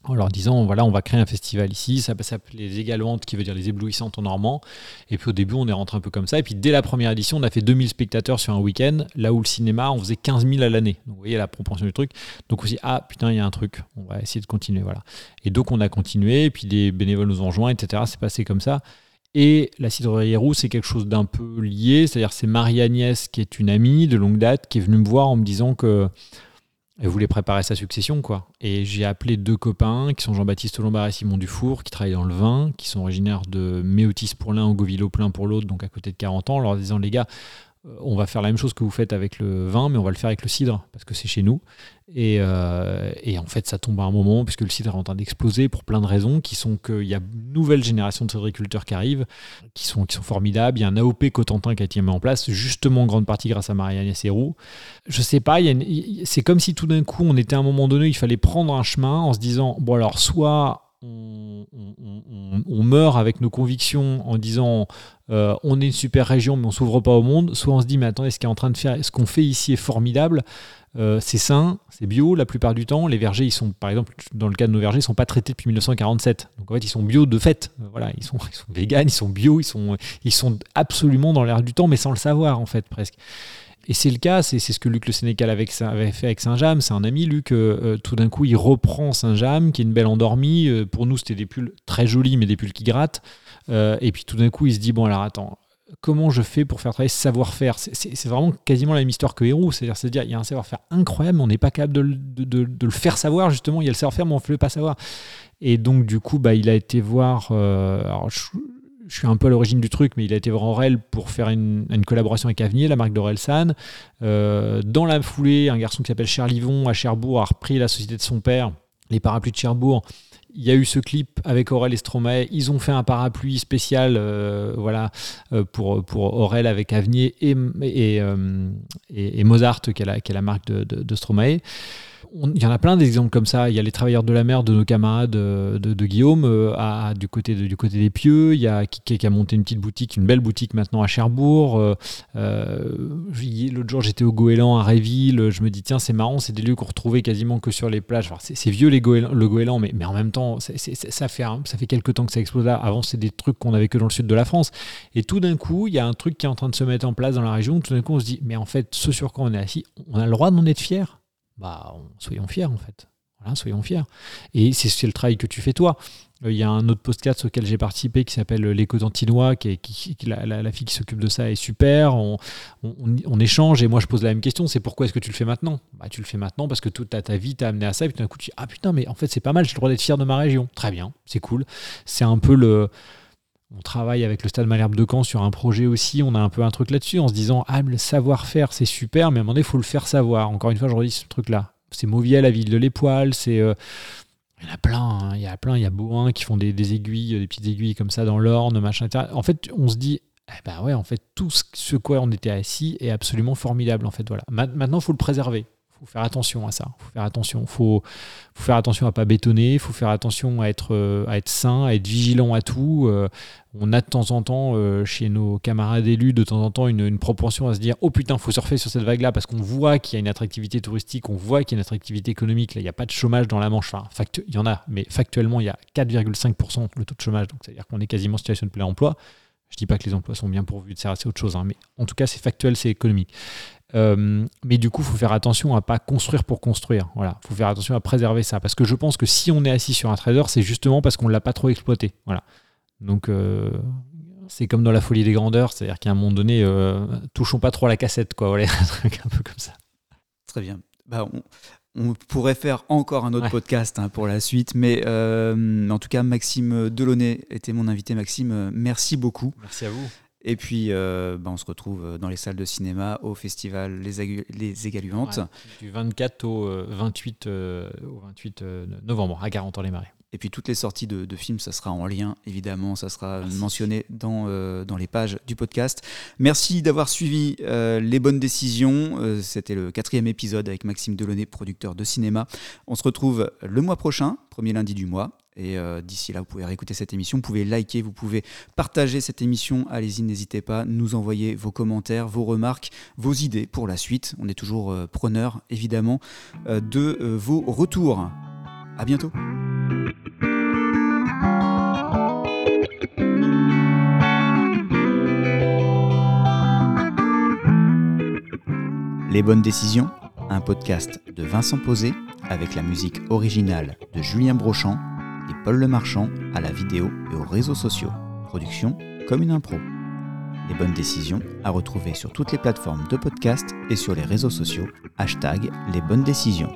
en leur disant voilà on va créer un festival ici ça s'appelle les égalantes qui veut dire les éblouissantes en normand. Et puis au début on est rentré un peu comme ça. Et puis dès la première édition on a fait 2000 spectateurs sur un week-end là où le cinéma on faisait 15 000 à l'année. Vous voyez la proportion du truc. Donc aussi ah putain il y a un truc. On va essayer de continuer voilà. Et donc on a continué et puis des bénévoles nous ont rejoints etc c'est passé comme ça. Et la cidrerie Roux, c'est quelque chose d'un peu lié, c'est-à-dire c'est Marie-Agnès qui est une amie de longue date qui est venue me voir en me disant que elle voulait préparer sa succession, quoi. Et j'ai appelé deux copains qui sont Jean-Baptiste Lombard et Simon Dufour, qui travaillent dans le vin, qui sont originaires de Méotis pour l'un, Augoville plein pour l'autre, donc à côté de 40 ans, en leur disant les gars, on va faire la même chose que vous faites avec le vin, mais on va le faire avec le cidre, parce que c'est chez nous. Euh, et, en fait, ça tombe à un moment, puisque le cidre est en train d'exploser pour plein de raisons, qui sont qu'il y a une nouvelle génération de cidriculteurs qui arrivent, qui sont, qui sont formidables. Il y a un AOP Cotentin qui a été mis en place, justement en grande partie grâce à Marie-Agnès. Je sais pas, c'est comme si tout d'un coup, on était à un moment donné, il fallait prendre un chemin en se disant, bon alors, soit on, meurt avec nos convictions en disant euh, on est une super région mais on s'ouvre pas au monde, soit on se dit mais attendez ce qu'on en train de faire, ce qu'on fait ici est formidable, euh, c'est sain, c'est bio la plupart du temps. Les vergers, ils sont par exemple dans le cas de nos vergers, ils sont pas traités depuis 1947. Donc en fait ils sont bio de fait. Euh, voilà, ils sont, ils ils sont bio, ils sont, ils sont absolument dans l'air du temps mais sans le savoir en fait presque. Et c'est le cas, c'est ce que Luc Le Sénécal avait, fait avec Saint-James. C'est un ami, Luc, euh, euh, tout d'un coup, il reprend Saint-James, qui est une belle endormie. Euh, pour nous, c'était des pulls très jolis, mais des pulls qui grattent. et puis tout d'un coup, il se dit, bon, alors attends, comment je fais pour faire travailler ce savoir-faire? C'est vraiment quasiment la même histoire que Héros. C'est-à-dire, c'est dire, il y a un savoir-faire incroyable, on n'est pas capable de, le faire savoir, justement. Il y a le savoir-faire, mais on ne le pas savoir. Et donc, du coup, bah, il a été voir. Suis un peu à l'origine du truc, mais il a été voir Aurel pour faire une, collaboration avec Avenir, la marque d'Orelsan. Euh, dans la foulée, un garçon qui s'appelle Cherlivon à Cherbourg a repris la société de son père, les parapluies de Cherbourg. Il y a eu ce clip avec Aurel et Stromae. Ils ont fait un parapluie spécial euh, voilà, euh, pour, pour Aurel avec Avenir et, et, et, Mozart, qui est, la, marque de Stromae il y en a plein d'exemples comme ça. Il y a les travailleurs de la mer de nos camarades de, Guillaume à, du, côté des Pieux. Il y a qui, qui, a monté une petite boutique, une belle boutique maintenant à Cherbourg. L'autre jour, j'étais au Goéland à Réville. Je me dis, tiens, c'est marrant, c'est des lieux qu'on retrouvait quasiment que sur les plages. c'est vieux les le Goéland, mais, en même temps, ça, fait, fait quelques temps que ça explose là. Avant, c'est des trucs qu'on avait que dans le sud de la France. Et tout d'un coup, il y a un truc qui est en train de se mettre en place dans la région. Tout d'un coup, on se dit, mais en fait, ce sur quoi on est assis, on a le droit d'en être fier. Bah, soyons fiers en fait. Voilà, soyons fiers. Et c'est le travail que tu fais toi. Euh, il y a un autre podcast auquel j'ai participé qui s'appelle L'écho d'Antinois, qui, qui, la, fille qui s'occupe de ça est super. On, échange et moi je pose la même question c'est pourquoi est-ce que tu le fais maintenant? Bah, Tu le fais maintenant parce que toute ta, ta vie t'a amené à ça. Et puis d'un coup tu dis ah putain, mais en fait c'est pas mal, j'ai le droit d'être fier de ma région. Très bien, c'est cool. C'est un peu le. On travaille avec le Stade Malherbe de Caen sur un projet aussi. On a un peu un truc là-dessus en se disant ah, le savoir-faire c'est super, mais à un moment donné il faut le faire savoir. Encore une fois, je redis ce truc-là. C'est Mauviel, la ville de l'Époil, c'est. Euh, il y en a plein, hein. il y a plein, il y a Boin qui font des, aiguilles, des petites aiguilles comme ça dans l'orne, machin, etc. En fait, on se dit, eh ben ouais, en fait, tout ce quoi on était assis est absolument formidable, en fait, voilà. Maintenant, il faut le préserver faut faire attention à ça. faut faire attention. faut, faire attention à pas bétonner. faut faire attention à être, euh, à être sain, à être vigilant à tout. Euh, on a de temps en temps, euh, chez nos camarades élus, de temps en temps, une, proportion à se dire Oh putain, faut surfer sur cette vague-là parce qu'on voit qu'il y a une attractivité touristique, on voit qu'il y a une attractivité économique. Là, il n'y a pas de chômage dans la Manche. Enfin, il y en a, mais factuellement, il y a 4,5% le taux de chômage. Donc, c'est-à-dire qu'on est quasiment en situation de plein emploi. Je dis pas que les emplois sont bien pourvus, de c'est autre chose, hein, mais en tout cas, c'est factuel, c'est économique. Euh, mais du coup, il faut faire attention à pas construire pour construire. Voilà, faut faire attention à préserver ça, parce que je pense que si on est assis sur un trader, c'est justement parce qu'on l'a pas trop exploité. Voilà. Donc euh, c'est comme dans la folie des grandeurs, c'est-à-dire qu'à un moment donné, euh, touchons pas trop à la cassette, quoi. Voilà, *laughs* un truc un peu comme ça. Très bien. Bah, on, pourrait faire encore un autre podcast hein, pour la suite, mais en tout cas, Maxime Delaunay était mon invité. Maxime, merci beaucoup. Merci à vous. Et puis, euh, bah, on se retrouve dans les salles de cinéma au festival Les, les Égaluantes. du 24 au 28, euh, au 28 euh, novembre à 40 ans les marais Et puis toutes les sorties de, films, ça sera en lien, évidemment, ça sera mentionné dans, dans les pages du podcast. Merci d'avoir suivi les bonnes décisions. C'était le quatrième épisode avec Maxime Delaunay, producteur de cinéma. On se retrouve le mois prochain, premier lundi du mois. Et euh, d'ici là, vous pouvez réécouter cette émission, vous pouvez liker, vous pouvez partager cette émission. Allez-y, n'hésitez pas, nous envoyer vos commentaires, vos remarques, vos idées pour la suite. On est toujours euh, preneur, évidemment, euh, de vos retours. À bientôt. Les bonnes décisions, un podcast de Vincent Posé avec la musique originale de Julien Brochant et Paul Le Marchand à la vidéo et aux réseaux sociaux. Production comme une impro. Les bonnes décisions à retrouver sur toutes les plateformes de podcast et sur les réseaux sociaux. Hashtag les bonnes décisions.